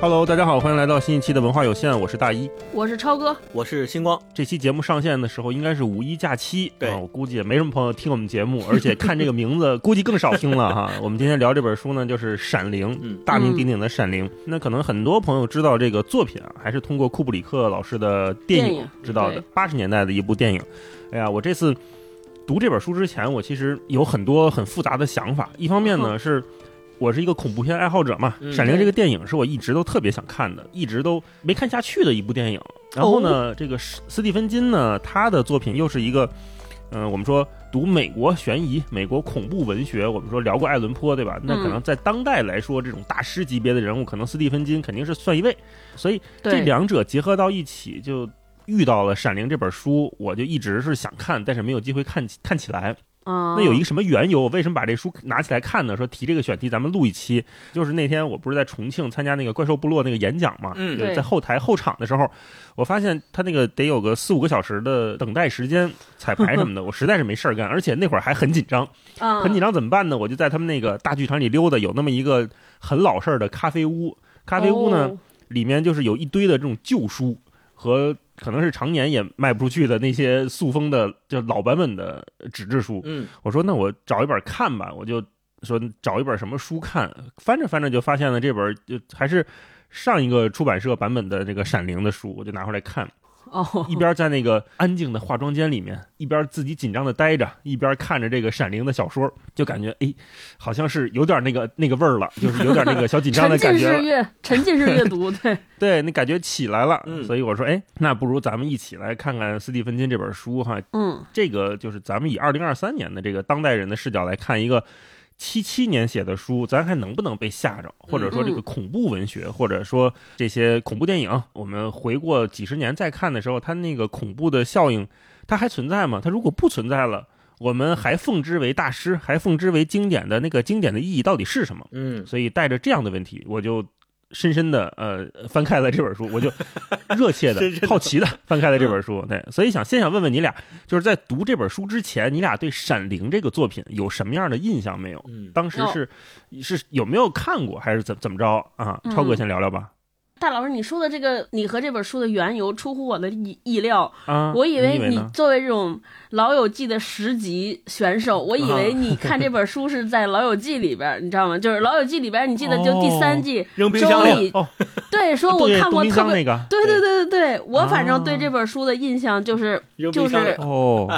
Hello，大家好，欢迎来到新一期的文化有限，我是大一。我是超哥，我是星光。这期节目上线的时候应该是五一假期，对啊，我估计也没什么朋友听我们节目，而且看这个名字，估计更少听了哈。我们今天聊这本书呢，就是《闪灵》，嗯大名鼎鼎的《闪灵》。那可能很多朋友知道这个作品啊，还是通过库布里克老师的电影知道的，八十年代的一部电影。哎呀，我这次读这本书之前，我其实有很多很复杂的想法。一方面呢是。我是一个恐怖片爱好者嘛，嗯闪灵》这个电影是我一直都特别想看的，一直都没看下去的一部电影。然后呢，这个斯斯蒂芬金呢，他的作品又是一个，嗯、我们说读美国悬疑、美国恐怖文学，我们说聊过爱伦坡，对吧？那可能在当代来说，这种大师级别的人物，可能斯蒂芬金肯定是算一位。所以这，两者结合到一起，就遇到了《闪灵》这本书，我就一直是想看，但是没有机会看看起来。啊，那有一个什么缘由？我为什么把这书拿起来看呢？说提这个选题，咱们录一期。就是那天我不是在重庆参加那个怪兽部落那个演讲嘛，在后台候场的时候，我发现他那个得有个四五个小时的等待时间，彩排什么的，我实在是没事儿干，而且那会儿还很紧张，啊，很紧张怎么办呢？我就在他们那个大剧场里溜达，有那么一个很老式的咖啡屋，咖啡屋呢、哦里面就是有一堆的这种旧书和可能是常年也卖不出去的那些塑封的就老版本的纸质书，嗯，我说那我找一本看吧，我就说找一本什么书看，翻着翻着就发现了这本就还是上一个出版社版本的这个《闪灵》的书，我就拿回来看，哦，一边在那个安静的化妆间里面，一边自己紧张的待着，一边看着这个《闪灵》的小说，就感觉哎，好像是有点那个那个味儿了，就是有点那个小紧张的感觉沉。浸式阅沉浸式阅读，对，对，那感觉起来了，嗯。所以我说，哎，那不如咱们一起来看看斯蒂芬金这本书哈，嗯，这个就是咱们以二零二三年的这个当代人的视角来看一个七七年写的书，咱还能不能被吓着？或者说这个恐怖文学，或者说这些恐怖电影，我们回过几十年再看的时候，它那个恐怖的效应，它还存在吗？它如果不存在了，我们还奉之为大师，还奉之为经典的那个经典的意义到底是什么？嗯，所以带着这样的问题，我就深深的呃翻开了这本书，我就热切的好奇的翻开了这本书。对，所以想先想问问你俩，就是在读这本书之前，你俩对《闪灵》这个作品有什么样的印象没有？嗯，当时是、是有没有看过，还是怎怎么着啊？嗯超哥先聊聊吧。大老师，你说的这个，你和这本书的缘由出乎我的意意料。啊，我以为你？作为这种《老友记》的十级选手，我以为你看这本书是在《老友记》里边，你知道吗？就是《老友记》里边，你记得就第三季，扔冰箱里周以哦，对说我 看过特别，箱那个。对对对对对，我反正对啊这本书的印象就是就是。哦，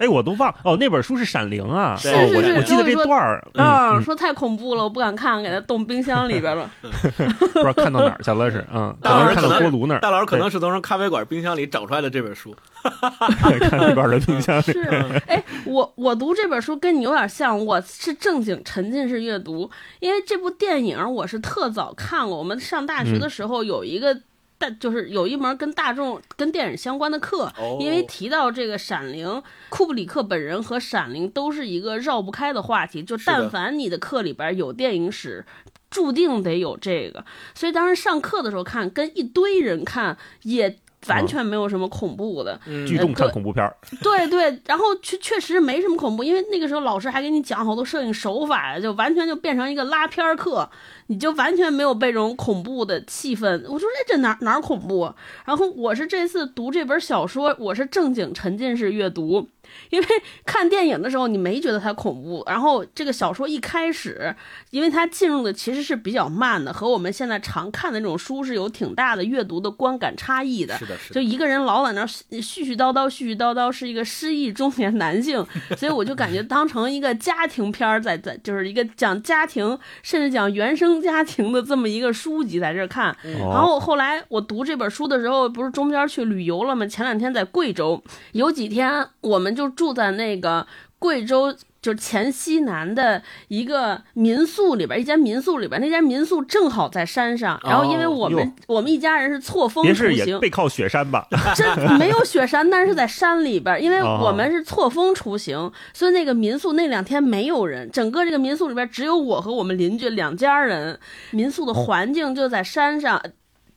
哎，我都忘哦，那本书是《闪灵》啊，是哦，是是我我记得这段儿，嗯说太恐怖了，我不敢看，给它冻冰箱里边了。不知道看到哪儿去了是，嗯，可大老师看到锅炉那儿，大老师可能是从咖啡馆冰箱里找出来的这本书。对看那边的冰箱里。是，哎，我我读这本书跟你有点像，我是正经沉浸式阅读，因为这部电影我是特早看过。我们上大学的时候有一个但，就是有一门跟大众跟电影相关的课，哦因为提到这个《闪灵》，库布里克本人和《闪灵》都是一个绕不开的话题，就但凡你的课里边有电影史。注定得有这个，所以当时上课的时候看，跟一堆人看也完全没有什么恐怖的。嗯聚众看对恐怖片儿，对 对，然后确确实没什么恐怖，因为那个时候老师还给你讲好多摄影手法，就完全就变成一个拉片儿课，你就完全没有被这种恐怖的气氛。我说哎，这哪哪儿恐怖啊？然后我是这次读这本小说，我是正经沉浸式阅读。因为看电影的时候你没觉得它恐怖，然后这个小说一开始，因为它进入的其实是比较慢的，和我们现在常看的那种书是有挺大的阅读的观感差异的。是的，是就，一个人老在那儿絮絮叨叨、絮絮叨叨，是一个失忆中年男性，所以我就感觉当成一个家庭片儿在在，就是一个讲家庭，甚至讲原生家庭的这么一个书籍在这儿看。然哦，后后来我读这本书的时候，不是中间去旅游了吗？前两天在贵州，有几天我们就住在那个贵州。就是黔西南的一个民宿里边，一间民宿里边，那间民宿正好在山上。然后因为哦我们、哟我们一家人是错峰出行，背靠雪山吧？真 没有雪山，但是在山里边儿，因为哦我们是错峰出行，所以那个民宿那两天没有人，整个这个民宿里边只有我和我们邻居两家人。民宿的环境就在山上。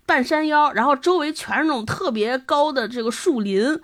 半山腰，然后周围全是那种特别高的这个树林，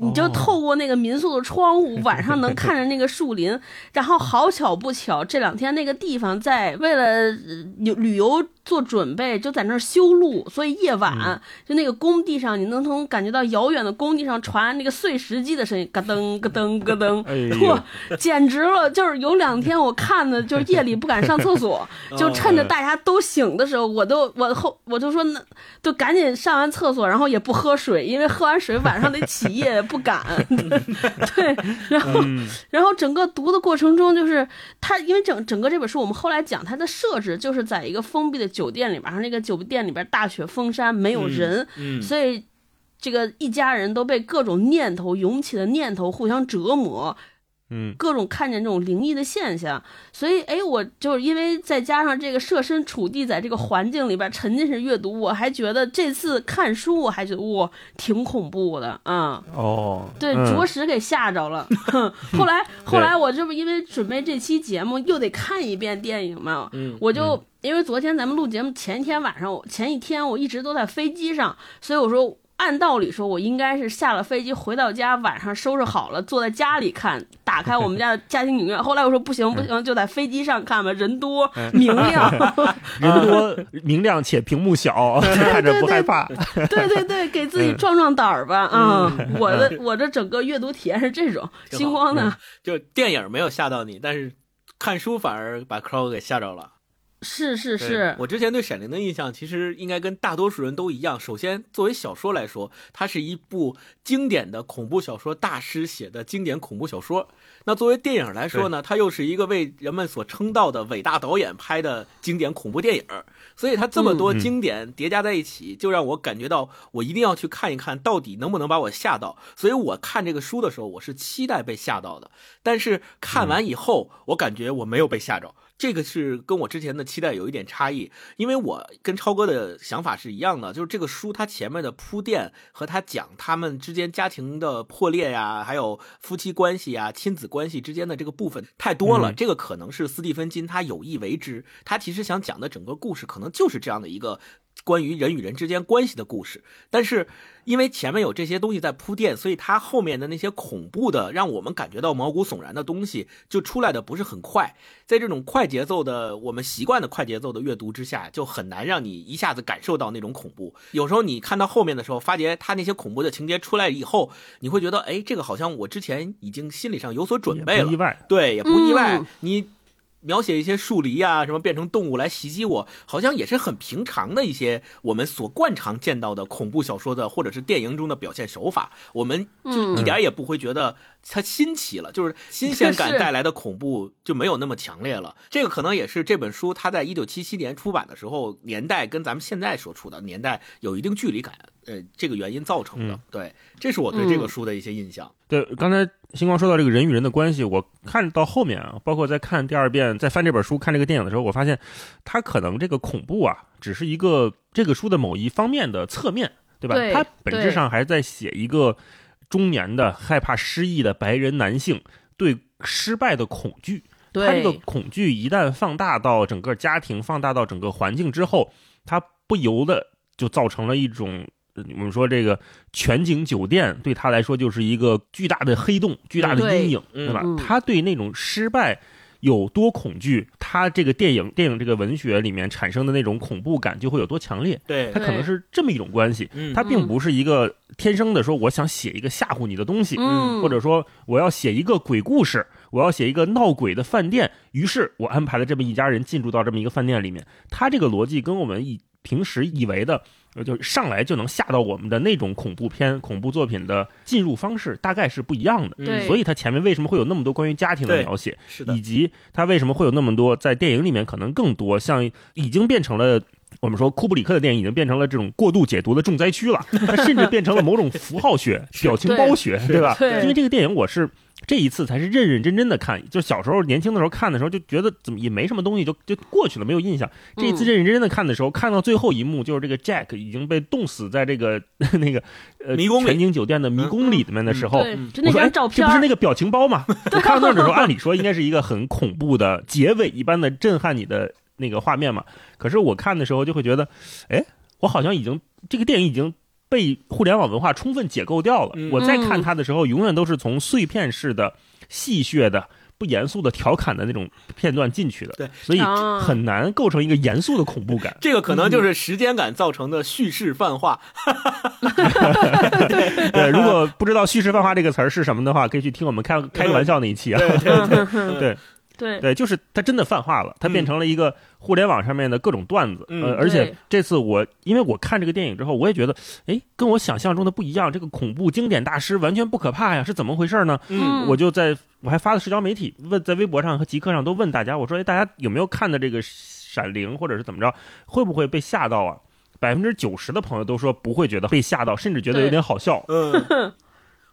你就哦透过那个民宿的窗户，晚上能看着那个树林。然后好巧不巧，这两天那个地方在为了呃旅旅游做准备，就在那儿修路，所以夜晚、嗯就那个工地上，你能从感觉到遥远的工地上传那个碎石机的声音，咯噔咯噔咯噔，哇，简直了！就是有两天我看的，就是夜里不敢上厕所，就趁着大家都醒的时候，我都我后我就说那就赶紧上完厕所，然后也不喝水，因为喝完水晚上得起夜，不敢。对，然后嗯然后整个读的过程中，就是他因为整整个这本书，我们后来讲它的设置就是在一个封闭的酒店里边，然后那个酒店里边大雪封山，没有人，嗯，所以这个一家人都被各种念头涌起的念头互相折磨，嗯各种看见这种灵异的现象，所以哎，我就是因为再加上这个设身处地在这个环境里边沉浸式阅读，我还觉得这次看书我还觉得哇挺恐怖的啊。哦，对，嗯着实给吓着了。哼 后来，后来我这不因为准备这期节目，又得看一遍电影嘛，嗯我就、因为昨天咱们录节目前一天晚上，前一天我一直都在飞机上，所以我说。按道理说，我应该是下了飞机回到家，晚上收拾好了，坐在家里看，打开我们家的家庭影院。后来我说不行不行，就在飞机上看吧，人多明亮。人多明亮且屏幕小，看着不害怕。对对对，给自己嗯壮壮胆儿吧啊！我的我的整个阅读体验是这种。星光呢？就电影没有吓到你，但是看书反而把 Crow 给吓着了。是是是，我之前对《闪灵》的印象，其实应该跟大多数人都一样。首先，作为小说来说，它是一部经典的恐怖小说大师写的经典恐怖小说。那作为电影来说呢，它又是一个为人们所称道的伟大导演拍的经典恐怖电影。所以它这么多经典叠加在一起，就让我感觉到我一定要去看一看，到底能不能把我吓到。所以我看这个书的时候，我是期待被吓到的。但是看完以后，我感觉我没有被吓着。这个是跟我之前的期待有一点差异，因为我跟超哥的想法是一样的，就是这个书它前面的铺垫和他讲他们之间家庭的破裂呀，还有夫妻关系呀、亲子关系之间的这个部分太多了，嗯。这个可能是斯蒂芬金他有意为之，他其实想讲的整个故事可能就是这样的一个关于人与人之间关系的故事，但是因为前面有这些东西在铺垫，所以它后面的那些恐怖的让我们感觉到毛骨悚然的东西就出来的不是很快。在这种快节奏的我们习惯的快节奏的阅读之下，就很难让你一下子感受到那种恐怖。有时候你看到后面的时候，发觉他那些恐怖的情节出来以后，你会觉得，哎，这个好像我之前已经心理上有所准备了意，外。对，也不意外。嗯你描写一些树篱啊，什么变成动物来袭击我，好像也是很平常的一些我们所惯常见到的恐怖小说的或者是电影中的表现手法，我们就嗯。一点也不会觉得它新奇了，就是新 鲜感带来的恐怖就没有那么强烈了。这个可能也是这本书它在一九七七年出版的时候，年代跟咱们现在所处的年代有一定距离感，呃，这个原因造成的。嗯对，这是我对这个嗯书的一些印象。对，刚才星光说到这个人与人的关系，我看到后面啊，包括在看第二遍、在翻这本书、看这个电影的时候，我发现它可能这个恐怖啊，只是一个这个书的某一方面的侧面，对吧？对它本质上还在写一个中年的害怕失忆的白人男性对失败的恐惧。他这个，恐惧一旦放大到整个家庭，放大到整个环境之后，他不由得就造成了一种，呃我们说这个全景酒店对他来说就是一个巨大的黑洞、巨大的阴影，对对吧？嗯他对那种失败。有多恐惧，他这个电影、电影这个文学里面产生的那种恐怖感就会有多强烈。对它可能是这么一种关系，嗯它并不是一个天生的说我想写一个吓唬你的东西，嗯，或者说我要写一个鬼故事，我要写一个闹鬼的饭店，于是我安排了这么一家人进入到这么一个饭店里面。他这个逻辑跟我们以平时以为的，呃，就上来就能吓到我们的那种恐怖片、恐怖作品的进入方式，大概是不一样的。所以它前面为什么会有那么多关于家庭的描写，是的以，及它为什么会有那么多在电影里面可能更多，像已经变成了。我们说库布里克的电影已经变成了这种过度解读的重灾区了，它甚至变成了某种符号学、表情包学，对吧？因为这个电影我是这一次才是认认真真的看，就小时候年轻的时候看的时候就觉得怎么也没什么东西，就就过去了，没有印象。这一次认认真真的看的时候，看到最后一幕，就是这个 Jack 已经被冻死在这个 那个呃迷宫里全景酒店的迷宫里面的时候，就那我说哎张照片不是那个表情包吗？我看到那的时候，按理说应该是一个很恐怖的结尾一般的震撼你的那个画面嘛。可是我看的时候就会觉得，哎，我好像已经这个电影已经被互联网文化充分解构掉了。嗯我在看它的时候，永远都是从碎片式的、戏谑的。不严肃的调侃的那种片段进去的，对，所以啊很难构成一个严肃的恐怖感。这个可能就是时间感造成的叙事泛化。对，如果不知道“叙事泛化”这个词儿是什么的话，可以去听我们开开个玩笑那一期啊。对对对，对 对对，就是它真的泛化了，它变成了一个互联网上面的各种段子。嗯呃，而且这次我因为我看这个电影之后，我也觉得，哎，跟我想象中的不一样。这个恐怖经典大师完全不可怕呀，是怎么回事呢？嗯我就在我还发了社交媒体问，在微博上和极客上都问大家，我说，哎，大家有没有看的这个《闪灵》，或者是怎么着，会不会被吓到啊？百分之九十的朋友都说不会觉得被吓到，甚至觉得有点好笑。嗯，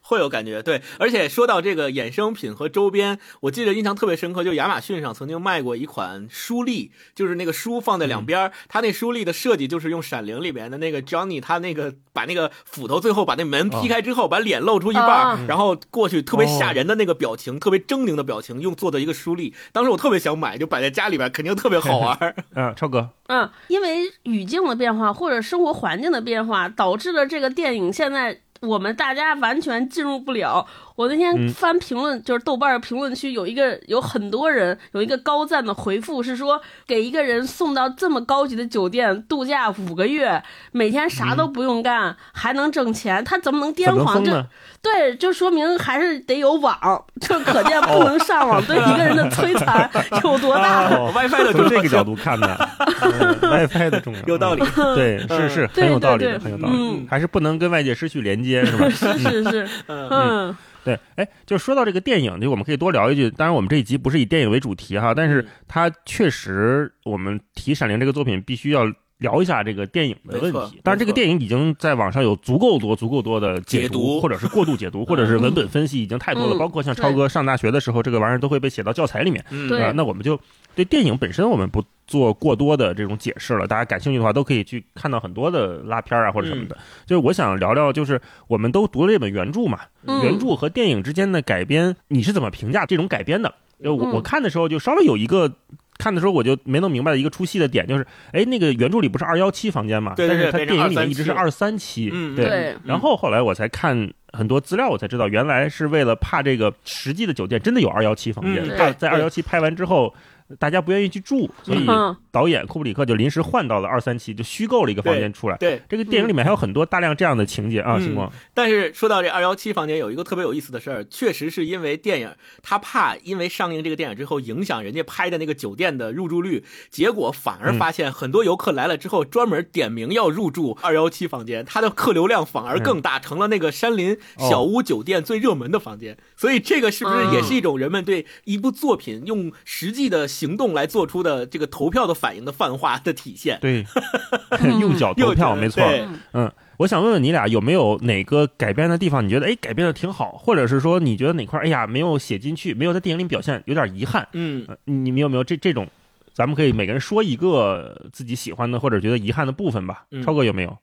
会有感觉。对，而且说到这个衍生品和周边，我记得印象特别深刻，就亚马逊上曾经卖过一款书立，就是那个书放在两边儿，它那书立的设计就是用《闪灵》里面的那个 Johnny，他那个把那个斧头最后把那门劈开之后，把脸露出一半然后过去特别吓人的那个表情，特别狰狞的表情，用做的一个书立。当时我特别想买，就摆在家里边，肯定特别好玩嗯。啊，超哥，嗯，因为语境的变化或者生活环境的变化，导致了这个电影现在我们大家完全进入不了。我那天嗯翻评论，就是豆瓣评论区有一个有很多人有一个高赞的回复是说，给一个人送到这么高级的酒店度假五个月，每天啥都不用干，还能挣钱，他怎么能癫狂？这？对，就说明还是得有网，就可见不能上网对一个人的 摧残有多大。哦 WiFi 的从这个角度看的、嗯、，WiFi 的重要，有道理。对，是是对很有道理的，对对很有道理，嗯还是不能跟外界失去连接，是吧？是是是，嗯对，哎，就说到这个电影，就我们可以多聊一句。当然，我们这一集不是以电影为主题哈，但是嗯它确实，我们提《闪灵》这个作品，必须要聊一下这个电影的问题。但是，这个电影已经在网上有足够多、足够多的解解读或者是过度解读，或者是文本分析，已经太多了。嗯包括像超哥上大学的时候，这个玩意儿都会被写到教材里面。嗯对啊，那我们就对电影本身我们不做过多的这种解释了，大家感兴趣的话都可以去看到很多的拉片啊或者什么的。就是我想聊聊，就是我们都读了这本原著嘛，嗯原著和电影之间的改编，你是怎么评价这种改编的？就我嗯我看的时候就稍微有一个。看的时候我就没弄明白的一个出戏的点，就是，哎，那个原著里不是二幺七房间嘛？对对对但是它电影里面一直是二三七，嗯对。对然后后来我才看很多资料，我才知道原来是为了怕这个实际的酒店真的有二幺七房间，嗯怕在二幺七拍完之后，大家不愿意去住，所以嗯导演库布里克就临时换到了二三七，就虚构了一个房间出来。对，这个电影里面还有很多大量这样的情节啊，嗯星光。但是说到这二幺七房间，有一个特别有意思的事儿，确实是因为电影，他怕因为上映这个电影之后影响人家拍的那个酒店的入住率，结果反而发现很多游客来了之后专门点名要入住二幺七房间，它的客流量反而更大，成了那个山林小屋酒店最热门的房间。所以这个是不是也是一种人们对一部作品用实际的行动来做出的这个投票的反应的泛化的体现？对，用脚投票，没错。嗯，我想问问你俩有没有哪个改编的地方，你觉得哎改编的挺好，或者是说你觉得哪块哎呀没有写进去，没有在电影里表现，有点遗憾。嗯呃你们有没有这这种？咱们可以每个人说一个自己喜欢的或者觉得遗憾的部分吧。嗯超哥有没有？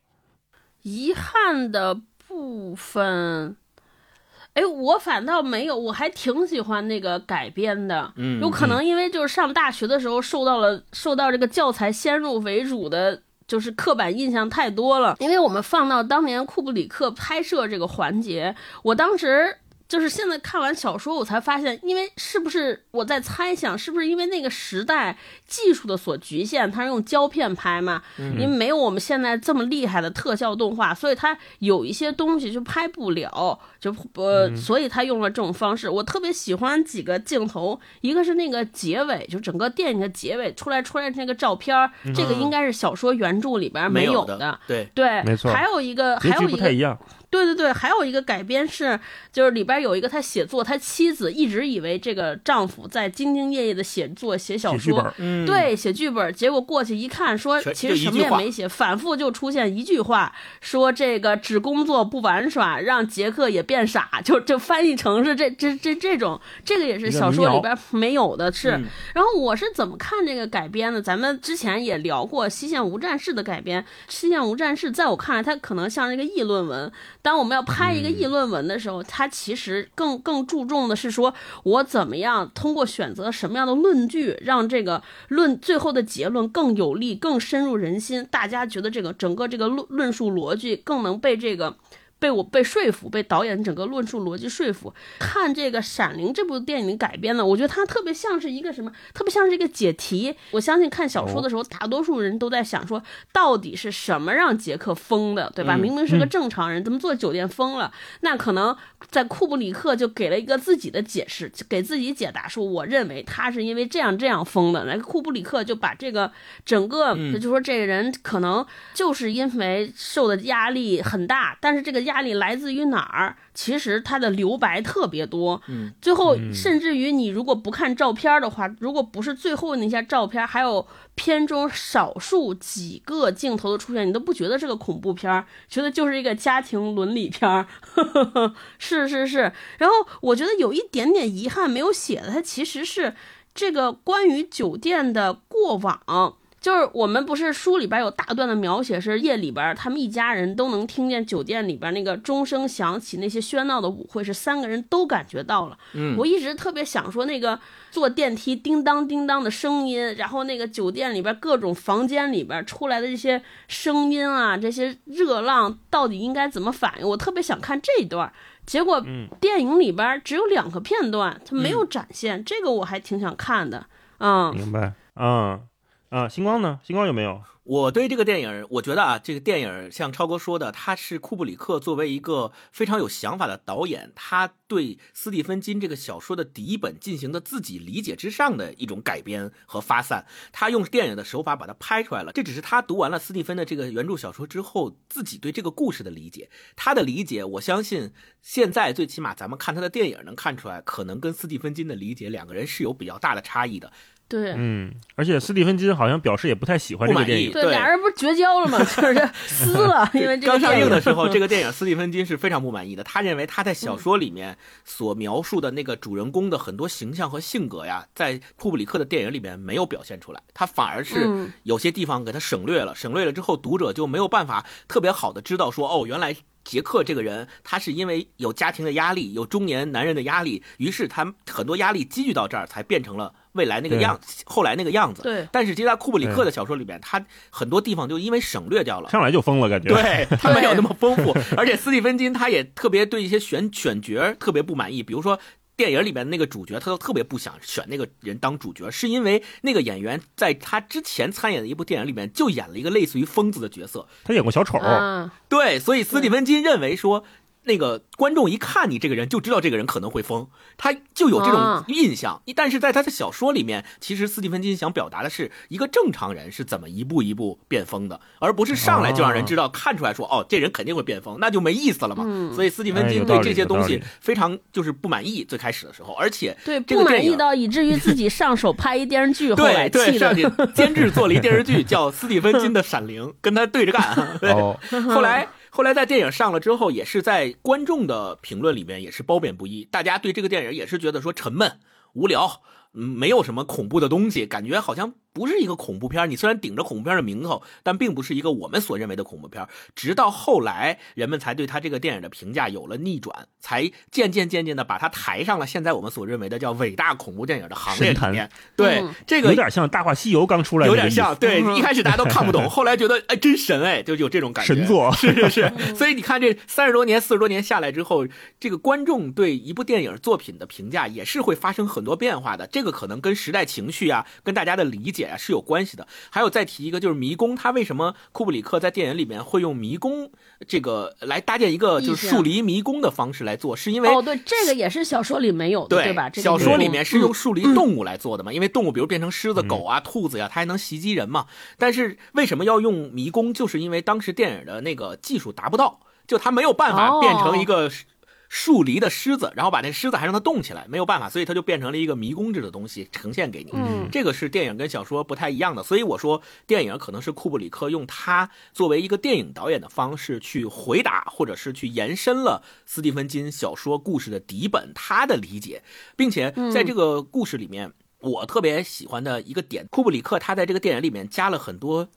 遗憾的部分，哎，我反倒没有，我还挺喜欢那个改编的。嗯，有可能因为就是上大学的时候受到了受到这个教材先入为主的。就是刻板印象太多了，因为我们放到当年库布里克拍摄这个环节，我当时就是现在看完小说，我才发现，因为是不是我在猜想，是不是因为那个时代技术的所局限，它是用胶片拍嘛，因为没有我们现在这么厉害的特效动画，所以它有一些东西就拍不了，就呃，所以他用了这种方式。我特别喜欢几个镜头，一个是那个结尾，就整个电影的结尾出来出来那个照片儿，这个应该是小说原著里边没有的，对，对，没错还有一个，还有一个不太一，样。对对对，还有一个改编是，就是里边有一个他写作，他妻子一直以为这个丈夫在兢兢业业的写作写小说写剧本，嗯，对，写剧本，结果过去一看，说全其实什么也没写，反复就出现一句话，说这个只工作不玩耍，让杰克也变傻，就就翻译成是这这这这种，这个也是小说里边没有的，是。嗯然后我是怎么看这个改编的？咱们之前也聊过《西线无战事》的改编，《西线无战事》在我看来，它可能像是一个议论文，当我们要拍一个议论文的时候，它其实更更注重的是说，我怎么样通过选择什么样的论据，让这个论最后的结论更有力、更深入人心，大家觉得这个整个这个论论述逻辑更能被这个。被我被说服，被导演整个论述逻辑说服。看这个《闪灵》这部电影改编的，我觉得它特别像是一个什么？特别像是一个解题。我相信看小说的时候，大多数人都在想说，到底是什么让杰克疯的，对吧？明明是个正常人，怎么做酒店疯了？那可能在库布里克就给了一个自己的解释，给自己解答说，我认为他是因为这样这样疯的。那库布里克就把这个整个，就说这个人可能就是因为受的压力很大，但是这个。压力来自于哪儿？其实它的留白特别多，嗯，最后甚至于你如果不看照片的话，如果不是最后那些照片，还有片中少数几个镜头的出现，你都不觉得是个恐怖片，觉得就是一个家庭伦理片。是是是，然后我觉得有一点点遗憾没有写的，它其实是这个关于酒店的过往。就是我们不是书里边有大段的描写，是夜里边他们一家人都能听见酒店里边那个钟声响起，那些喧闹的舞会是三个人都感觉到了。嗯，我一直特别想说那个坐电梯叮当叮当的声音，然后那个酒店里边各种房间里边出来的这些声音啊，这些热浪到底应该怎么反应？我特别想看这一段，结果电影里边只有两个片段，它没有展现，这个我还挺想看的。嗯，明白。嗯。啊，星光呢？星光有没有？我对这个电影，我觉得啊，这个电影像超哥说的，他是库布里克作为一个非常有想法的导演，他对斯蒂芬金这个小说的底本进行的自己理解之上的一种改编和发散。他用电影的手法把它拍出来了，这只是他读完了斯蒂芬的这个原著小说之后自己对这个故事的理解。他的理解，我相信现在最起码咱们看他的电影能看出来，可能跟斯蒂芬金的理解两个人是有比较大的差异的。对，嗯，而且斯蒂芬金好像表示也不太喜欢这个电影，对，俩人不是绝交了吗？就是撕了，因为刚上映的时候，这个电影斯蒂芬金是非常不满意的。他认为他在小说里面所描述的那个主人公的很多形象和性格呀，在库布里克的电影里面没有表现出来，他反而是有些地方给他省略了，省略了之后，读者就没有办法特别好的知道说，哦，原来。杰克这个人，他是因为有家庭的压力，有中年男人的压力，于是他很多压力积聚到这儿，才变成了未来那个样，后来那个样子。对。但是，其实在库布里克的小说里边，他很多地方就因为省略掉了，上来就疯了，感觉。对他没有那么丰富，而且斯蒂芬金他也特别对一些选选角特别不满意，比如说。电影里面那个主角，他都特别不想选那个人当主角，是因为那个演员在他之前参演的一部电影里面就演了一个类似于疯子的角色，他演过小丑。对，所以斯蒂芬金认为说。那个观众一看你这个人就知道这个人可能会疯，他就有这种印象。但是在他的小说里面，其实斯蒂芬金想表达的是一个正常人是怎么一步一步变疯的，而不是上来就让人知道看出来说哦，这人肯定会变疯，那就没意思了嘛。所以斯蒂芬金对这些东西非常就是不满意。最开始的时候，而且对不满意到以至于自己上手拍一电视剧，后来对上去监制做了一电视剧叫《斯蒂芬金的闪灵》，跟他对着干。后来。后来在电影上了之后，也是在观众的评论里面也是褒贬不一，大家对这个电影也是觉得说沉闷、无聊。嗯，没有什么恐怖的东西，感觉好像不是一个恐怖片。你虽然顶着恐怖片的名头，但并不是一个我们所认为的恐怖片。直到后来，人们才对他这个电影的评价有了逆转，才渐渐渐渐的把他抬上了现在我们所认为的叫伟大恐怖电影的行列里面。对，这个有点像《大话西游》刚出来，有点像。对，一开始大家都看不懂，后来觉得哎真神哎，就有这种感觉。神作是是是。所以你看，这三十多年、四十多年下来之后，这个观众对一部电影作品的评价也是会发生很多变化的。这个可能跟时代。情绪啊，跟大家的理解啊是有关系的。还有再提一个，就是迷宫，它为什么库布里克在电影里面会用迷宫这个来搭建一个就是树篱迷宫的方式来做？是因为哦，对，这个也是小说里没有的，对吧？小说里面是用树篱动物来做的嘛？因为动物比如变成狮子、狗啊、兔子呀，它还能袭击人嘛。但是为什么要用迷宫？就是因为当时电影的那个技术达不到，就它没有办法变成一个。树篱的狮子，然后把那狮子还让它动起来，没有办法，所以它就变成了一个迷宫制的东西呈现给你。嗯，这个是电影跟小说不太一样的，所以我说电影可能是库布里克用他作为一个电影导演的方式去回答，或者是去延伸了斯蒂芬金小说故事的底本，他的理解，并且在这个故事里面，我特别喜欢的一个点，库布里克他在这个电影里面加了很多。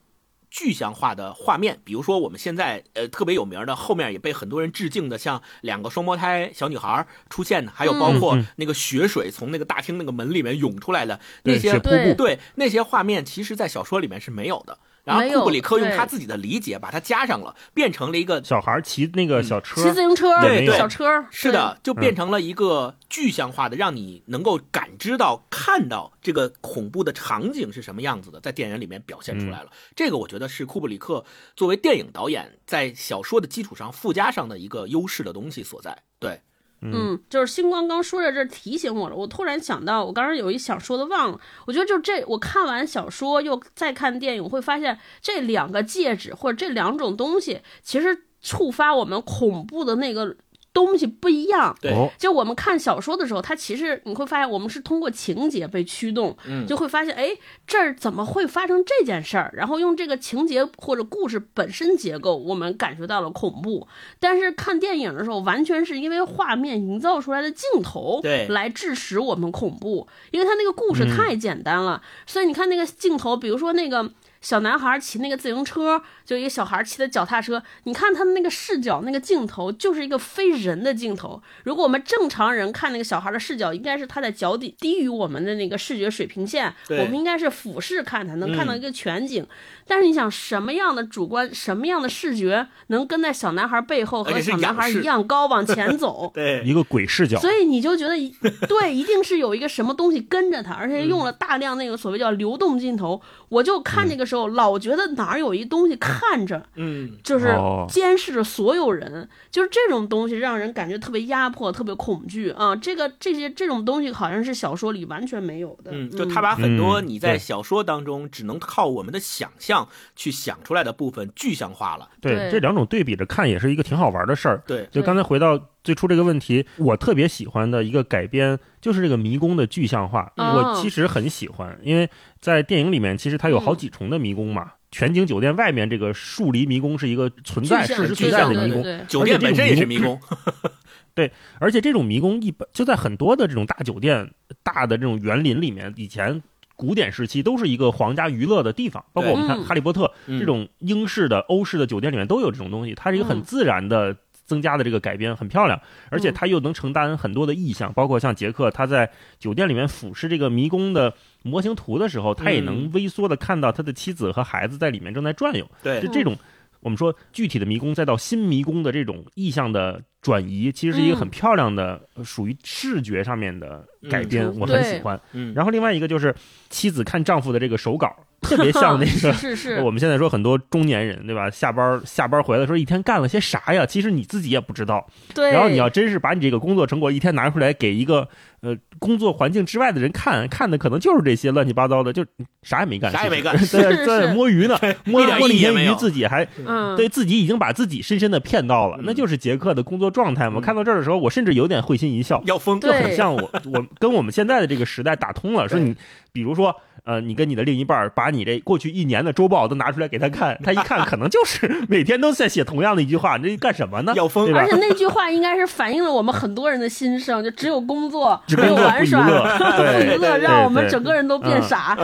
具象化的画面，比如说我们现在呃特别有名的，后面也被很多人致敬的，像两个双胞胎小女孩出现的，还有包括那个血水从那个大厅那个门里面涌出来的那些瀑对布，对那些画面，其实在小说里面是没有的。然后库布里克用他自己的理解把它加上了，变成了一个小孩儿骑那个小车，骑自行车，对对小车，是的，就变成了一个具象化的，让你能够感知到、看到这个恐怖的场景是什么样子的，在电影里面表现出来了。这个我觉得是库布里克作为电影导演在小说的基础上附加上的一个优势的东西所在。对，嗯，就是星光刚说到这提醒我了，我突然想到，我刚刚有一想说的忘了。我觉得就这，我看完小说又再看电影，会发现这两个戒指或者这两种东西，其实触发我们恐怖的那个东西不一样。对哦，就我们看小说的时候，它其实你会发现，我们是通过情节被驱动，嗯就会发现，哎，这儿怎么会发生这件事儿？然后用这个情节或者故事本身结构，我们感觉到了恐怖。但是看电影的时候，完全是因为画面营造出来的镜头，对来致使我们恐怖，因为它那个故事嗯太简单了，所以你看那个镜头，比如说那个。小男孩骑那个自行车，就一个小孩骑的脚踏车。你看他的那个视角，那个镜头就是一个非人的镜头。如果我们正常人看那个小孩的视角，应该是他在脚底低于我们的那个视觉水平线，我们应该是俯视看他，能看到嗯一个全景。但是你想，什么样的主观，什么样的视觉能跟在小男孩背后和小男孩一样高往前 走？对一个鬼视角，所以你就觉得对，一定是有一个什么东西跟着他，而且用了大量那个所谓叫流动镜头。我就看这个时候，老觉得哪儿有一东西看着，嗯，就是哦监视着所有人，就是这种东西让人感觉特别压迫、特别恐惧啊。这个这些这种东西好像是小说里完全没有的。嗯，就他把很多嗯你在小说当中只能靠我们的想象去想出来的部分具象化了。对对这两种对比着看也是一个挺好玩的事儿。对，就刚才回到最初这个问题，我特别喜欢的一个改编就是这个迷宫的具象化。哦我其实很喜欢，因为在电影里面其实它有好几重的迷宫嘛。全景酒店外面这个树篱迷宫是一个存在、事实存在的迷宫，酒店本身也是迷宫。对而且这种迷宫一般就在很多的这种大酒店、大的这种园林里面，以前古典时期都是一个皇家娱乐的地方，包括我们看嗯《哈利波特》嗯这种英式的、欧式的酒店里面都有这种东西，它是一个很嗯自然的。增加的这个改编很漂亮，而且它又能承担很多的意象，包括像杰克他在酒店里面俯视这个迷宫的模型图的时候，他也能微缩的看到他的妻子和孩子在里面正在转悠。对。就，这种我们说具体的迷宫，再到新迷宫的这种意象的转移，其实是一个很漂亮的，呃属于视觉上面的改编，嗯我很喜欢。嗯，然后另外一个就是妻子看丈夫的这个手稿，特别像那个。是是是，我们现在说很多中年人，对吧？下班下班回来说一天干了些啥呀？其实你自己也不知道。对。然后你要真是把你这个工作成果一天拿出来给一个呃工作环境之外的人看，看的可能就是这些乱七八糟的，就啥也没干，啥也没干 在在摸鱼呢，摸了一天鱼，自己还嗯，对自己已经把自己深深的骗到了，嗯那就是杰克的工作状态嘛。嗯看到这儿的时候，我甚至有点会心一笑，要疯，就很像我我 跟我们现在的这个时代打通了。说你比如说呃，你跟你的另一半儿把你这过去一年的周报都拿出来给他看，他一看可能就是每天都在写同样的一句话，你这干什么呢？要疯而且那句话应该是反映了我们很多人的心声，就只有工作，只没有玩耍，娱乐，让我们整个人都变嗯傻。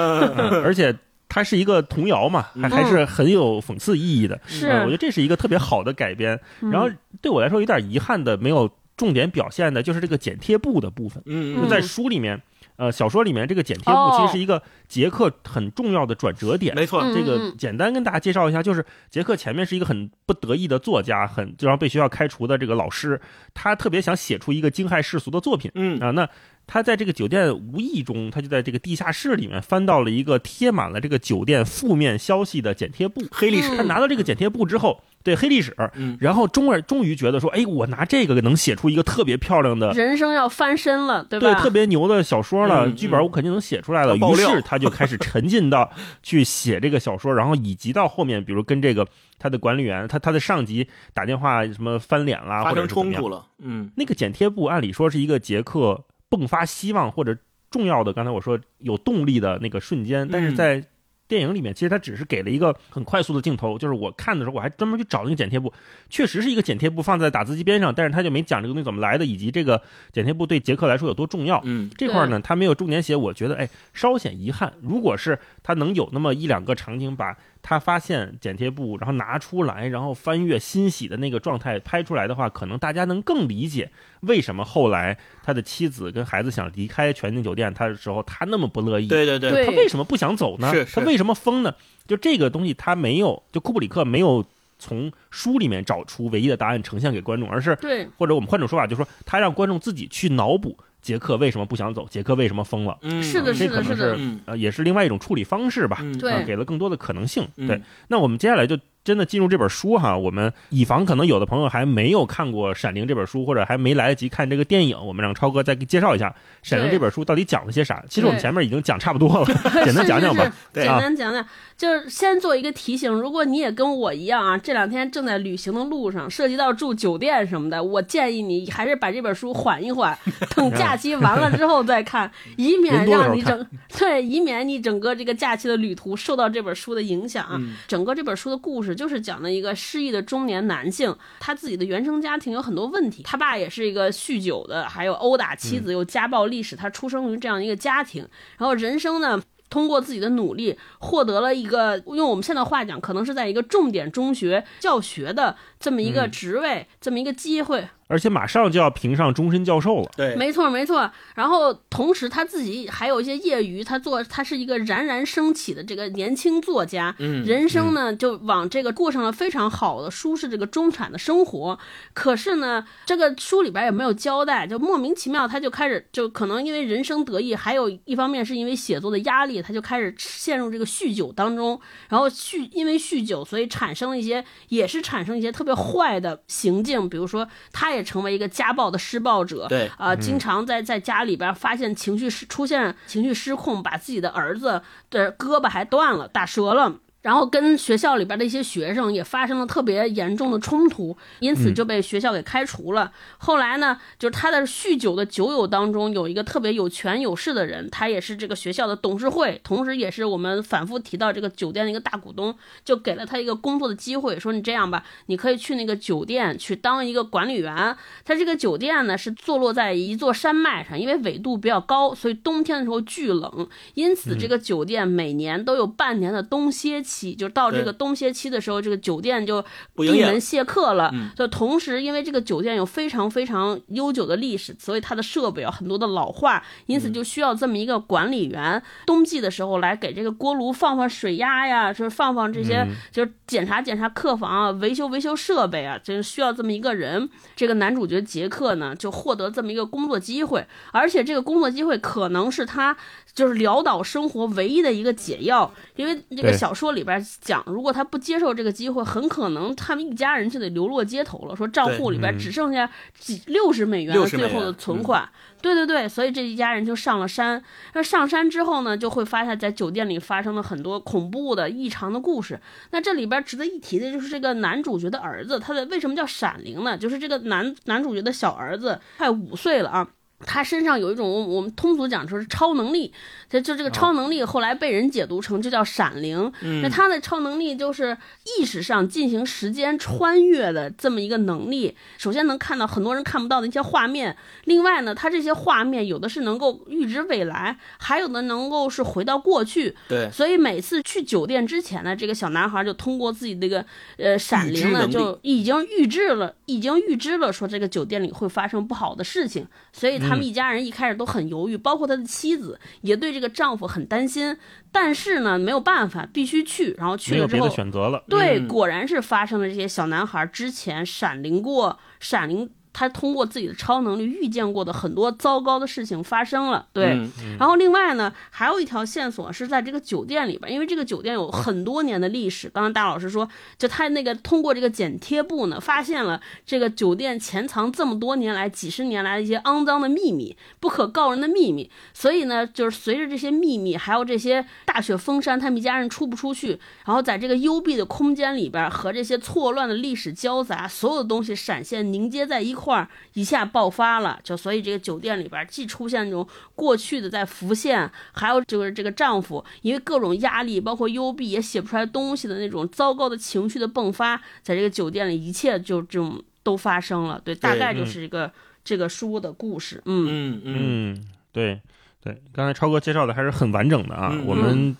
而且它是一个童谣嘛，还还是很有讽刺意义的。是嗯我觉得这是一个特别好的改编。嗯然后对我来说有点遗憾的，没有重点表现的就是这个剪贴布的部分。嗯嗯就在书里面，呃，小说里面这个剪贴布哦其实是一个杰克很重要的转折点。没错，嗯这个简单跟大家介绍一下，就是杰克前面是一个很不得意的作家，很就然后被学校开除的这个老师，他特别想写出一个惊骇世俗的作品嗯啊。那他在这个酒店无意中，他就在这个地下室里面翻到了一个贴满了这个酒店负面消息的剪贴布。黑历史，他拿到这个剪贴布之后，对黑历史，嗯。然后终而终于觉得说，哎，我拿这个能写出一个特别漂亮的人生要翻身了，对对，吧？特别牛的小说了，嗯剧本我肯定能写出来了。于是他就开始沉浸到去写这个小说，然后以及到后面，比如跟这个他的管理员、他他的上级打电话什么翻脸啦，发生冲突了，嗯。那个剪贴布按理说是一个杰克迸发希望或者重要的，刚才我说有动力的那个瞬间，但是嗯在电影里面，其实他只是给了一个很快速的镜头，就是我看的时候，我还专门去找那个剪贴布，确实是一个剪贴布放在打字机边上，但是他就没讲这个东西怎么来的，以及这个剪贴布对杰克来说有多重要。嗯这块儿呢，他没有重点写，我觉得哎稍显遗憾。如果是他能有那么一两个场景，把他发现剪贴布，然后拿出来，然后翻阅欣喜的那个状态拍出来的话，可能大家能更理解为什么后来他的妻子跟孩子想离开全景酒店他的时候，他那么不乐意。对对对他为什么不想走呢？是是他为什么疯呢？就这个东西，他没有，就库布里克没有从书里面找出唯一的答案呈现给观众，而是对或者我们换种说法，就是说他让观众自己去脑补杰克为什么不想走，杰克为什么疯了。嗯，是的，这是的，是的可能是，嗯呃，也是另外一种处理方式吧，嗯对啊给了更多的可能性。嗯对，那我们接下来就真的进入这本书哈，我们以防可能有的朋友还没有看过《闪灵》这本书，或者还没来得及看这个电影，我们让超哥再给介绍一下《闪灵》这本书到底讲了些啥。其实我们前面已经讲差不多了，简单讲讲吧。是是是对简单讲讲，就是先做一个提醒，如果你也跟我一样啊，这两天正在旅行的路上，涉及到住酒店什么的，我建议你还是把这本书缓一缓，等假期完了之后再看，以免让你整 对，以免你整个这个假期的旅途受到这本书的影响啊。嗯整个这本书的故事就是讲的一个失忆的中年男性，他自己的原生家庭有很多问题，他爸也是一个酗酒的，还有殴打妻子，又家暴历史，他出生于这样一个家庭，然后人生呢。通过自己的努力，获得了一个用我们现在话讲，可能是在一个重点中学教学的这么一个职位，这么一个机会。而且马上就要评上终身教授了。对，没错，没错。然后同时他自己还有一些业余，他做他是一个冉冉升起的这个年轻作家，嗯人生呢就往这个过上了非常好的舒适这个中产的生活。可是呢，这个书里边也没有交代，就莫名其妙他就开始就可能因为人生得意，还有一方面是因为写作的压力，他就开始陷入这个酗酒当中，然后酗因为酗酒，所以产生了一些也是产生一些特别坏的行径，比如说他也成为一个家暴的施暴者，对啊、经常在在家里边发现情绪失出现情绪失控，把自己的儿子的胳膊还断了，打折了。然后跟学校里边的一些学生也发生了特别严重的冲突，因此就被学校给开除了。后来呢，就是他的酗酒的酒友当中有一个特别有权有势的人，他也是这个学校的董事会，同时也是我们反复提到这个酒店的一个大股东，就给了他一个工作的机会，说你这样吧，你可以去那个酒店去当一个管理员。他这个酒店呢是坐落在一座山脉上，因为纬度比较高，所以冬天的时候巨冷，因此这个酒店每年都有半年的冬歇期，就到这个冬歇期的时候，这个酒店就闭门谢客了。嗯。就同时，因为这个酒店有非常非常悠久的历史，所以它的设备有很多的老化，因此就需要这么一个管理员，冬季的时候来给这个锅炉放放水压呀，就是放放这些，就是检查检查客房啊，维修维修设备啊，就是需要这么一个人。这个男主角杰克呢，就获得这么一个工作机会，而且这个工作机会可能是他就是潦倒生活唯一的一个解药，因为这个小说里边讲，如果他不接受这个机会，很可能他们一家人就得流落街头了，说账户里边只剩下几六十美元的最后的存款。对对对，所以这一家人就上了山。那上山之后呢，就会发现在酒店里发生了很多恐怖的、异常的故事。那这里边值得一提的就是这个男主角的儿子，他的为什么叫闪灵呢？就是这个男男主角的小儿子快五岁了啊。他身上有一种我们通俗讲说是超能力，就就这个超能力后来被人解读成就叫闪灵。那他的超能力就是意识上进行时间穿越的这么一个能力。首先能看到很多人看不到的一些画面，另外呢，他这些画面有的是能够预知未来，还有的能够是回到过去。对，所以每次去酒店之前呢，这个小男孩就通过自己这个呃闪灵呢，就已经预知了，已经预知了说这个酒店里会发生不好的事情，所以他们一家人一开始都很犹豫，包括他的妻子也对这个丈夫很担心，但是呢没有办法，必须去，然后去了之后没有别的，选择了。对，嗯果然是发生了这些小男孩之前闪灵过，闪灵。他通过自己的超能力预见过的很多糟糕的事情发生了，对，嗯然后另外呢，还有一条线索是在这个酒店里边，因为这个酒店有很多年的历史。刚才大老师说，就他那个通过这个剪贴布呢，发现了这个酒店潜藏这么多年来、几十年来的一些肮脏的秘密、不可告人的秘密。所以呢，就是随着这些秘密，还有这些大雪封山，他们一家人出不出去，然后在这个幽闭的空间里边和这些错乱的历史交杂，所有的东西闪现凝结在一块儿，一下爆发了。就所以这个酒店里边既出现那种过去的在浮现，还有就是这个丈夫因为各种压力，包括幽闭也写不出来东西的那种糟糕的情绪的迸发，在这个酒店里一切就这种都发生了。对，大概就是一个这个书的故事。嗯嗯嗯嗯，对对，刚才超哥介绍的还是很完整的啊。嗯我们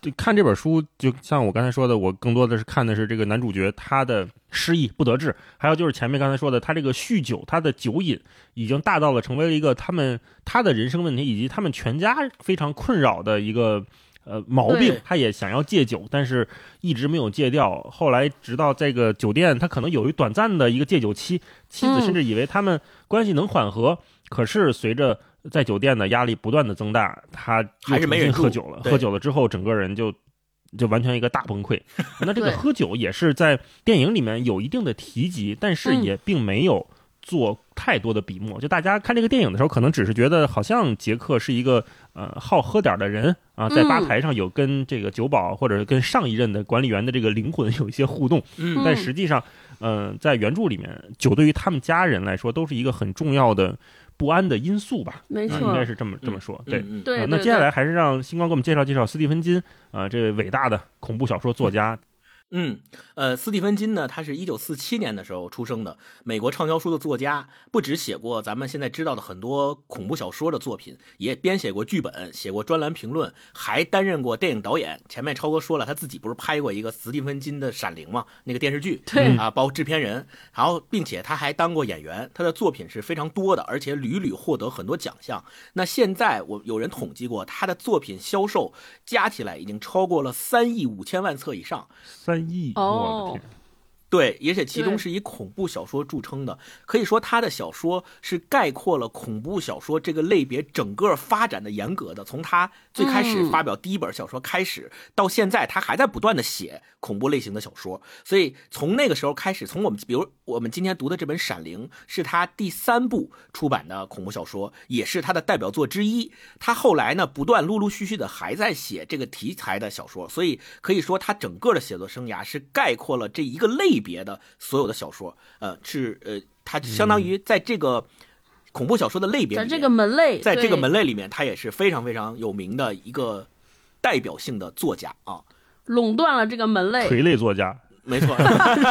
就看这本书，就像我刚才说的，我更多的是看的是这个男主角他的失意不得志，还有就是前面刚才说的，他这个酗酒，他的酒瘾已经大到了成为了一个他们他的人生问题，以及他们全家非常困扰的一个呃毛病。他也想要戒酒，但是一直没有戒掉。后来直到这个酒店，他可能有一短暂的一个戒酒期，妻子嗯甚至以为他们关系能缓和，可是随着在酒店的压力不断的增大，他又还是没喝酒了。喝酒了之后，整个人就就完全一个大崩溃。那这个喝酒也是在电影里面有一定的提及，但是嗯也并没有做太多的笔墨。就大家看这个电影的时候，可能只是觉得好像杰克是一个呃好喝点的人啊，在吧嗯台上有跟这个酒保或者跟上一任的管理员的这个灵魂 有一些互动。嗯但实际上，嗯、在原著里面，酒对于他们家人来说都是一个很重要的不安的因素吧。啊，没错，应该是这么这么说。对，对啊，那接下来还是让星光给我们介绍介绍斯蒂芬金啊、这位伟大的恐怖小说作家。嗯，呃，斯蒂芬金呢，他是一九四七年的时候出生的，美国畅销书的作家，不只写过咱们现在知道的很多恐怖小说的作品，也编写过剧本，写过专栏评论，还担任过电影导演。前面超哥说了，他自己不是拍过一个斯蒂芬金的《闪灵》吗，那个电视剧，对啊，包括制片人，然后并且他还当过演员，他的作品是非常多的，而且屡屡获得很多奖项。那现在我有人统计过，他的作品销售加起来已经超过了三亿五千万册以上。三哦，对，而且其中是以恐怖小说著称的，可以说他的小说是概括了恐怖小说这个类别整个发展的严格的。从他最开始嗯发表第一本小说开始，到现在他还在不断的写恐怖类型的小说。所以从那个时候开始，从我们比如我们今天读的这本《闪灵》是他第三部出版的恐怖小说，也是他的代表作之一。他后来呢，不断陆陆续续的还在写这个题材的小说，所以可以说他整个的写作生涯是概括了这一个类别的所有的小说。呃，是呃，它相当于在这个恐怖小说的类别，在这个门类，在这个门类里面，他也是非常非常有名的一个代表性的作家啊。垄断了这个门类，垂类作家，没错，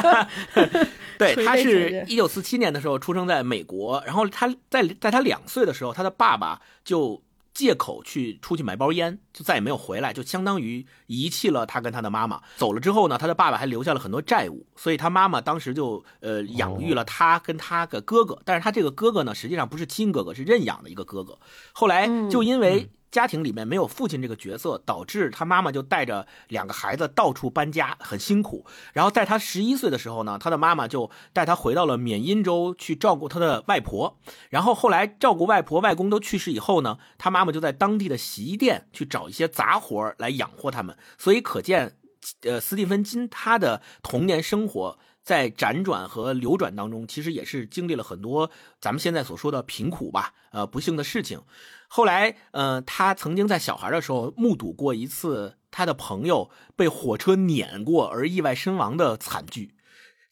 对，垂他是一九四七年的时候出生在美国，然后他在在他两岁的时候，他的爸爸就借口去出去买包烟，就再也没有回来，就相当于遗弃了他跟他的妈妈。走了之后呢，他的爸爸还留下了很多债务，所以他妈妈当时就呃养育了他跟他的哥哥，但是他这个哥哥呢，实际上不是亲哥哥，是认养的一个哥哥。后来就因为家庭里面没有父亲这个角色，导致他妈妈就带着两个孩子到处搬家，很辛苦。然后在他十一岁的时候呢，他的妈妈就带他回到了缅因州去照顾他的外婆。然后后来照顾外婆、外公都去世以后呢，他妈妈就在当地的洗衣店去找一些杂活来养活他们。所以可见，呃，斯蒂芬金他的童年生活。在辗转和流转当中，其实也是经历了很多咱们现在所说的贫苦吧，呃，不幸的事情。后来，呃，他曾经在小孩的时候目睹过一次他的朋友被火车碾过而意外身亡的惨剧。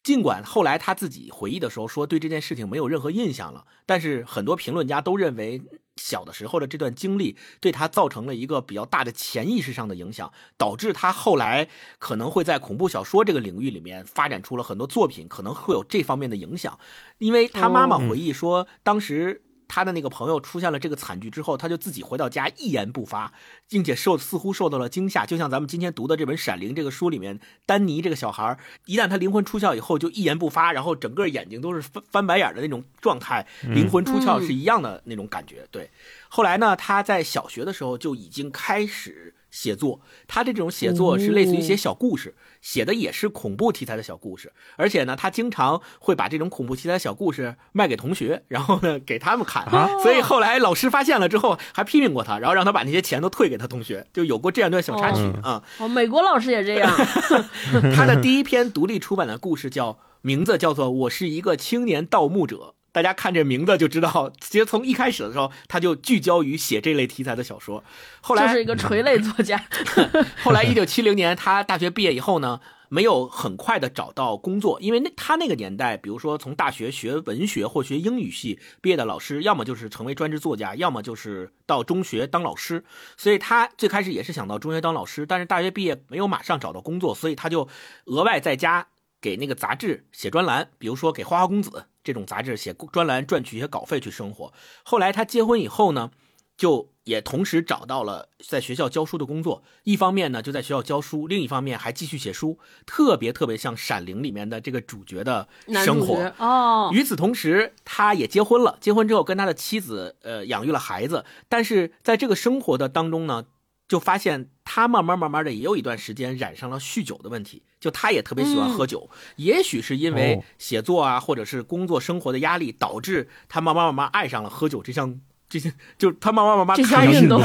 尽管后来他自己回忆的时候说对这件事情没有任何印象了，但是很多评论家都认为小的时候的这段经历对他造成了一个比较大的潜意识上的影响，导致他后来可能会在恐怖小说这个领域里面发展出了很多作品，可能会有这方面的影响。因为他妈妈回忆说，当时。他的那个朋友出现了这个惨剧之后，他就自己回到家一言不发，并且受似乎受到了惊吓，就像咱们今天读的这本《闪灵》这个书里面，丹尼这个小孩一旦他灵魂出窍以后，就一言不发，然后整个眼睛都是翻翻白眼的那种状态，灵魂出窍是一样的那种感觉。对，后来呢，他在小学的时候就已经开始写作，他这种写作是类似于写小故事，写的也是恐怖题材的小故事，而且呢，他经常会把这种恐怖题材的小故事卖给同学，然后呢给他们看，啊所以后来老师发现了之后还批评过他，然后让他把那些钱都退给他同学，就有过这样一段小插曲哦啊。哦，美国老师也这样，他的第一篇独立出版的故事叫名字叫做《我是一个青年盗墓者》。大家看这名字就知道，其实从一开始的时候，他就聚焦于写这类题材的小说。后来，就是一个垂类作家。后来，一九七零年他大学毕业以后呢，没有很快的找到工作，因为那他那个年代，比如说从大学学文学或学英语系毕业的老师，要么就是成为专职作家，要么就是到中学当老师。所以他最开始也是想到中学当老师，但是大学毕业没有马上找到工作，所以他就额外在家给那个杂志写专栏，比如说给《花花公子》这种杂志写专栏赚取一些稿费去生活。后来他结婚以后呢，就也同时找到了在学校教书的工作，一方面呢就在学校教书，另一方面还继续写书，特别特别像《闪灵》里面的这个主角的生活。哦，与此同时，他也结婚了。结婚之后，跟他的妻子呃养育了孩子。但是在这个生活的当中呢，就发现他慢慢慢慢的也有一段时间染上了酗酒的问题。就他也特别喜欢喝酒，也许是因为哦写作啊，或者是工作生活的压力，导致他慢慢慢慢爱上了喝酒这项这些，就他慢慢慢慢这项开始运动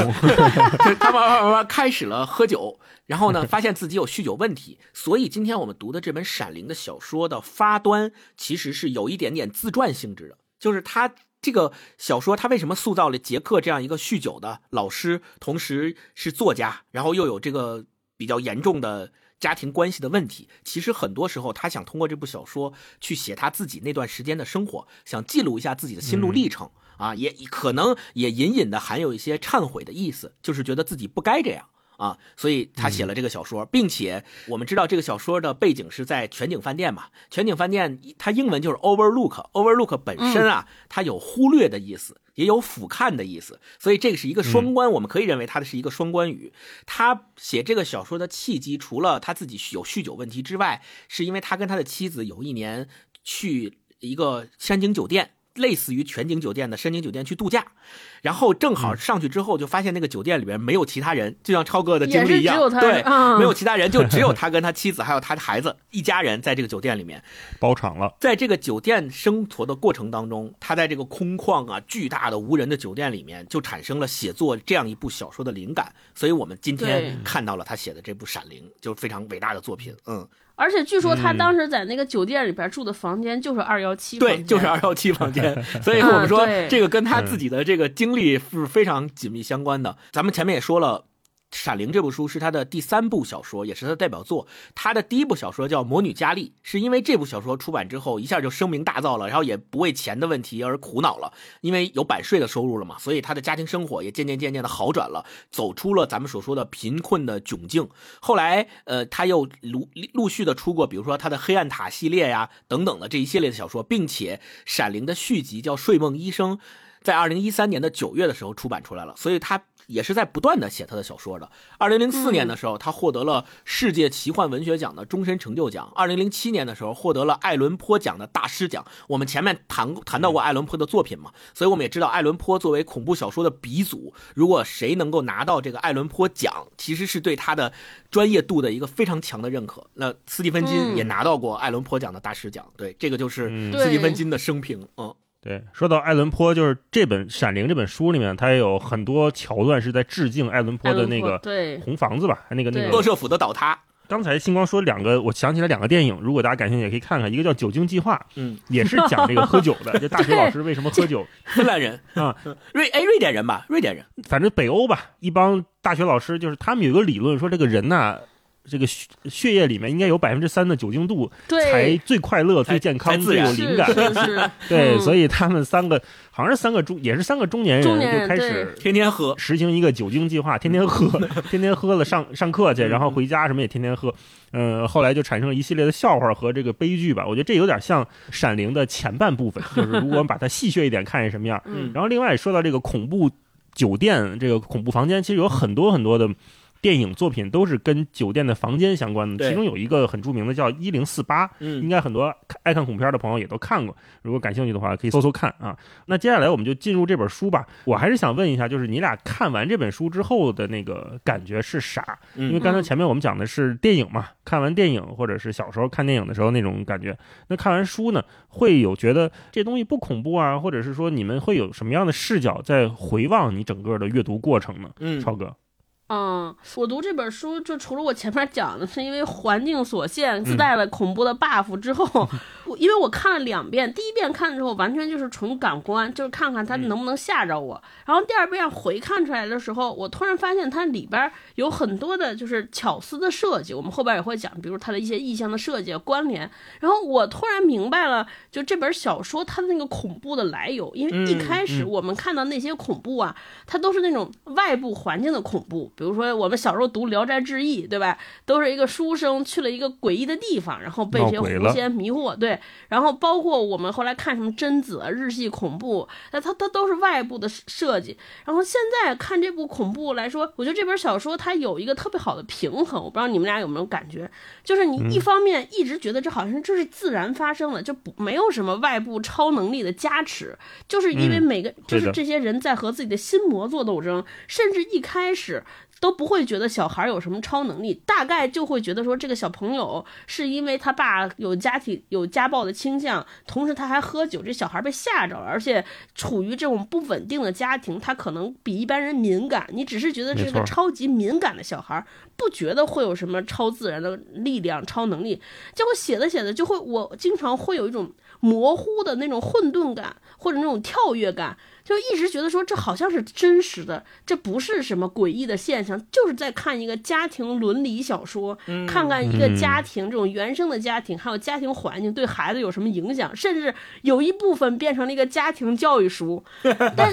他慢慢慢慢开始了喝酒，然后呢，发现自己有酗酒问题，所以今天我们读的这本《闪灵》的小说的发端，其实是有一点点自传性质的，就是他。这个小说，它为什么塑造了杰克这样一个酗酒的老师，同时是作家，然后又有这个比较严重的家庭关系的问题？其实很多时候，他想通过这部小说去写他自己那段时间的生活，想记录一下自己的心路历程。啊，也可能也隐隐的含有一些忏悔的意思，就是觉得自己不该这样啊，所以他写了这个小说，并且我们知道这个小说的背景是在全景饭店嘛，全景饭店它英文就是 overlook，overlook 本身啊，它有忽略的意思，也有俯瞰的意思，所以这个是一个双关，我们可以认为它的是一个双关语。他写这个小说的契机，除了他自己有酗酒问题之外，是因为他跟他的妻子有一年去一个山景酒店。类似于全景酒店的山景酒店去度假，然后正好上去之后就发现那个酒店里边没有其他人，就像超哥的经历一样，对，嗯没有其他人，就只有他跟他妻子还有他的孩子一家人在这个酒店里面。包场了。在这个酒店生活的过程当中，他在这个空旷啊、巨大的无人的酒店里面，就产生了写作这样一部小说的灵感。所以我们今天看到了他写的这部《闪灵》，就非常伟大的作品。嗯，而且据说他嗯当时在那个酒店里边住的房间就是二幺七，对，就是二幺七房间。所以我们说这个跟他自己的这个经历是非常紧密相关的。咱们前面也说了。《闪灵》这部书是他的第三部小说，也是他的代表作。他的第一部小说叫《魔女佳丽》，是因为这部小说出版之后，一下就声名大噪了，然后也不为钱的问题而苦恼了，因为有版税的收入了嘛，所以他的家庭生活也渐渐渐渐的好转了，走出了咱们所说的贫困的窘境。后来，呃，他又陆陆续的出过，比如说他的《黑暗塔》系列呀等等的这一系列的小说，并且《闪灵》的续集叫《睡梦医生》。在二零一三年的九月的时候出版出来了，所以他也是在不断的写他的小说的。二零零四年的时候，他获得了世界奇幻文学奖的终身成就奖；二零零七年的时候，获得了爱伦坡奖的大师奖。我们前面谈谈到过爱伦坡的作品嘛，所以我们也知道爱伦坡作为恐怖小说的鼻祖，如果谁能够拿到这个爱伦坡奖，其实是对他的专业度的一个非常强的认可。那斯蒂芬金嗯也拿到过爱伦坡奖的大师奖，对，这个就是嗯斯蒂芬金的生平，嗯。对，说到爱伦坡，就是这本《闪灵》这本书里面，它也有很多桥段是在致敬爱伦坡的那个红房子吧，那个那个。洛社府的倒塌，刚才星光说两个，我想起来两个电影，如果大家感兴趣也可以看看，一个叫《酒精计划》，嗯，也是讲这个喝酒的，就大学老师为什么喝酒 芬兰人啊，瑞哎瑞典人吧，瑞典人，反正北欧吧，一帮大学老师就是他们有一个理论说，这个人呐、这个血血液里面应该有百分之三的酒精度，才，最快乐、最健康、最有灵感。是是是，对，嗯所以他们三个好像是三个中，也是三个中年人，年人就开始天天喝，实行一个酒精计划，天天喝，天天喝了上上课去，嗯然后回家什么也天天喝。嗯，后来就产生了一系列的笑话和这个悲剧吧。我觉得这有点像《闪灵》的前半部分，就是如果我们把它戏谑一点看是什么样。嗯然后另外说到这个恐怖酒店，这个恐怖房间，其实有很多很多的。电影作品都是跟酒店的房间相关的，其中有一个很著名的叫《一零四八》，应嗯，该很多爱看恐怖片的朋友也都看过，如果感兴趣的话，可以搜搜看啊。那接下来我们就进入这本书吧。我还是想问一下，就是你俩看完这本书之后的那个感觉是啥？因为嗯刚才前面我们讲的是电影嘛，看完电影或者是小时候看电影的时候那种感觉。那看完书呢，会有觉得这东西不恐怖啊，或者是说你们会有什么样的视角在回望你整个的阅读过程呢？嗯超哥，嗯，我读这本书，就除了我前面讲的，是因为环境所限，自带了恐怖的 buff 之后，我因为我看了两遍，第一遍看之后完全就是纯感官，就是看看它能不能吓着我。然后第二遍回看出来的时候，我突然发现它里边有很多的就是巧思的设计，我们后边也会讲，比如它的一些意象的设计、关联。然后我突然明白了，就这本小说它的那个恐怖的来由，因为一嗯开始嗯我们看到那些恐怖啊，它都是那种外部环境的恐怖，比如说我们小时候读《聊斋志异》，对吧？都是一个书生去了一个诡异的地方，然后被这些狐仙迷惑，对。然后包括我们后来看什么贞子、日系恐怖，那它它都是外部的设计。然后现在看这部恐怖来说，我觉得这本小说它有一个特别好的平衡，我不知道你们俩有没有感觉，就是你一方面一直觉得这好像就是自然发生的，就不没有什么外部超能力的加持，就是因为每个、就是这些人在和自己的心魔做斗争，甚至一开始。都不会觉得小孩有什么超能力，大概就会觉得说这个小朋友是因为他爸有家庭有家暴的倾向，同时他还喝酒，这小孩被吓着了，而且处于这种不稳定的家庭，他可能比一般人敏感。你只是觉得这个超级敏感的小孩，不觉得会有什么超自然的力量、超能力。结果写着写着就会，我经常会有一种模糊的那种混沌感，或者那种跳跃感。就一直觉得说这好像是真实的，这不是什么诡异的现象，就是在看一个家庭伦理小说，看看一个家庭这种原生的家庭，还有家庭环境对孩子有什么影响，甚至有一部分变成了一个家庭教育书。但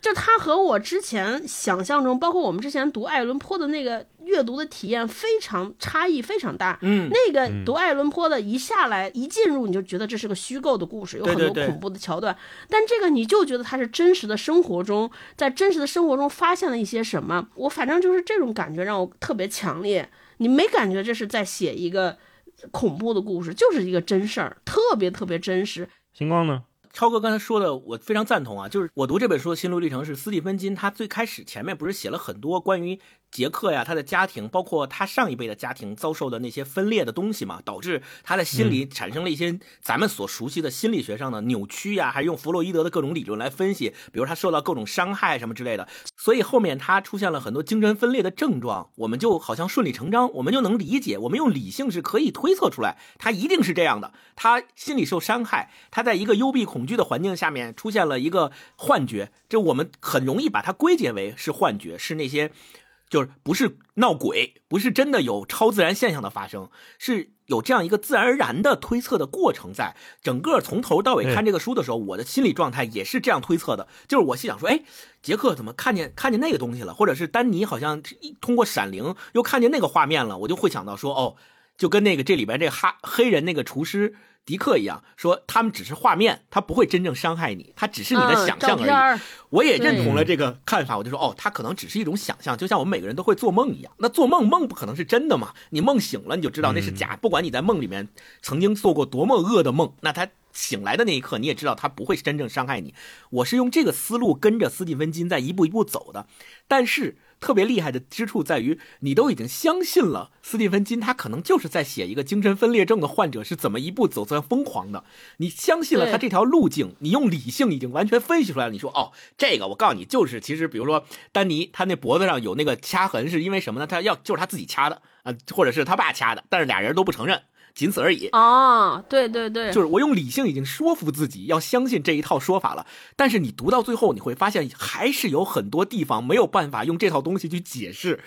就他和我之前想象中，包括我们之前读爱伦坡的那个阅读的体验非常差异非常大。嗯，那个读爱伦坡的一下来一进入，你就觉得这是个虚构的故事，有很多恐怖的桥段。但这个你就觉得它是真实的生活中，在真实的生活中发现了一些什么。我反正就是这种感觉让我特别强烈。你没感觉这是在写一个恐怖的故事，就是一个真事儿，特别特别真实。星光呢？超哥刚才说的，我非常赞同啊！就是我读这本书的心路历程是斯蒂芬金，他最开始前面不是写了很多关于。杰克呀，他的家庭，包括他上一辈的家庭遭受的那些分裂的东西嘛，导致他的心理产生了一些咱们所熟悉的心理学上的扭曲呀，还用弗洛伊德的各种理论来分析，比如他受到各种伤害什么之类的，所以后面他出现了很多精神分裂的症状，我们就好像顺理成章，我们就能理解，我们用理性是可以推测出来，他一定是这样的，他心里受伤害，他在一个幽闭恐惧的环境下面出现了一个幻觉，这我们很容易把它归结为是幻觉，是那些。就是不是闹鬼，不是真的有超自然现象的发生，是有这样一个自然而然的推测的过程，在整个从头到尾看这个书的时候，我的心理状态也是这样推测的。就是我心想说，哎，杰克怎么看见看见那个东西了？或者是丹尼好像通过闪灵又看见那个画面了？我就会想到说，哦，就跟那个这里边这哈黑人那个厨师。迪克一样说，他们只是画面，他不会真正伤害你，他只是你的想象而已。我也认同了这个看法，我就说，哦，他可能只是一种想象，就像我们每个人都会做梦一样。那做梦梦不可能是真的嘛？你梦醒了，你就知道那是假。不管你在梦里面曾经做过多么恶的梦，那他醒来的那一刻，你也知道他不会真正伤害你。我是用这个思路跟着斯蒂芬金在一步一步走的，但是。特别厉害的之处在于，你都已经相信了斯蒂芬金，他可能就是在写一个精神分裂症的患者是怎么一步走向疯狂的。你相信了他这条路径，你用理性已经完全分析出来了。你说，哦，这个我告诉你，就是其实，比如说丹尼，他那脖子上有那个掐痕，是因为什么呢？他要就是他自己掐的啊，或者是他爸掐的，但是俩人都不承认。仅此而已哦，对对对，就是我用理性已经说服自己要相信这一套说法了，但是你读到最后，你会发现还是有很多地方没有办法用这套东西去解释，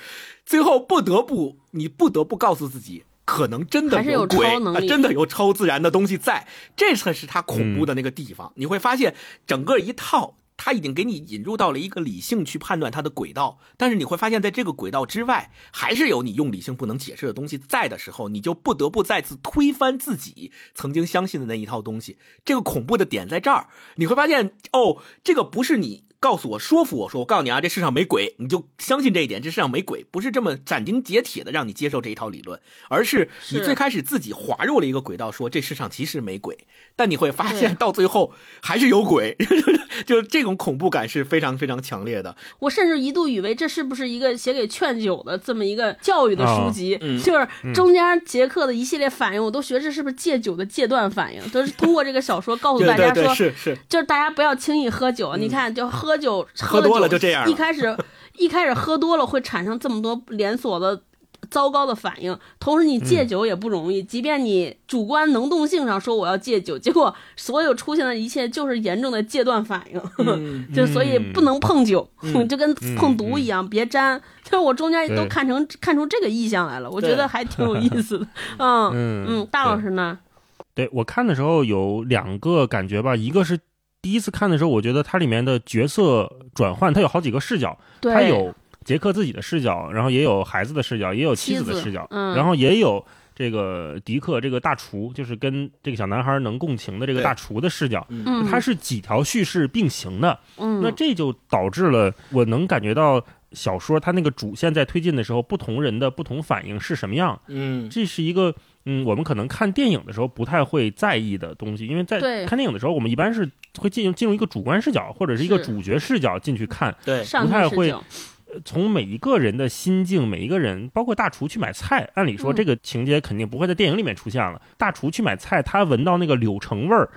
最后不得不你不得不告诉自己，可能真的有鬼，真的有超自然的东西在，这才是它恐怖的那个地方。你会发现整个一套。他已经给你引入到了一个理性去判断它的轨道，但是你会发现在这个轨道之外，还是有你用理性不能解释的东西在的时候，你就不得不再次推翻自己曾经相信的那一套东西。这个恐怖的点在这儿，你会发现哦，这个不是你。告诉我，说服我说，我告诉你啊，这世上没鬼，你就相信这一点。这世上没鬼，不是这么斩钉截铁的让你接受这一套理论，而是你最开始自己滑入了一个轨道，说这世上其实没鬼，但你会发现到最后还是有鬼，就这种恐怖感是非常非常强烈的。我甚至一度以为这是不是一个写给劝酒的这么一个教育的书籍，就是中间杰克的一系列反应，我都学这是不是戒酒的戒断反应，都是通过这个小说告诉大家说，是是，就是大家不要轻易喝酒，你看就喝。喝酒喝多了就这样。一开始，一开始喝多了会产生这么多连锁的糟糕的反应。同时，你戒酒也不容易。即便你主观能动性上说我要戒酒，结果所有出现的一切就是严重的戒断反应。就所以不能碰酒，就跟碰毒一样，别沾。就我中间都看成看出这个意象来了，我觉得还挺有意 思的。嗯嗯，大老师呢？对我看的时候有两个感觉吧，一个是。第一次看的时候，我觉得它里面的角色转换，它有好几个视角，它有杰克自己的视角，然后也有孩子的视角，也有妻子的视角，然后也有这个迪克这个大厨，就是跟这个小男孩能共情的这个大厨的视角，嗯，它是几条叙事并行的。嗯，那这就导致了我能感觉到小说它那个主线在推进的时候，不同人的不同反应是什么样。嗯。这是一个嗯，我们可能看电影的时候不太会在意的东西，因为在看电影的时候，我们一般是会进入进入一个主观视角或者是一个主角视角进去看，对，不太会从每一个人的心境，每一个人，包括大厨去买菜，按理说嗯。这个情节肯定不会在电影里面出现了。大厨去买菜，他闻到那个柳橙味儿，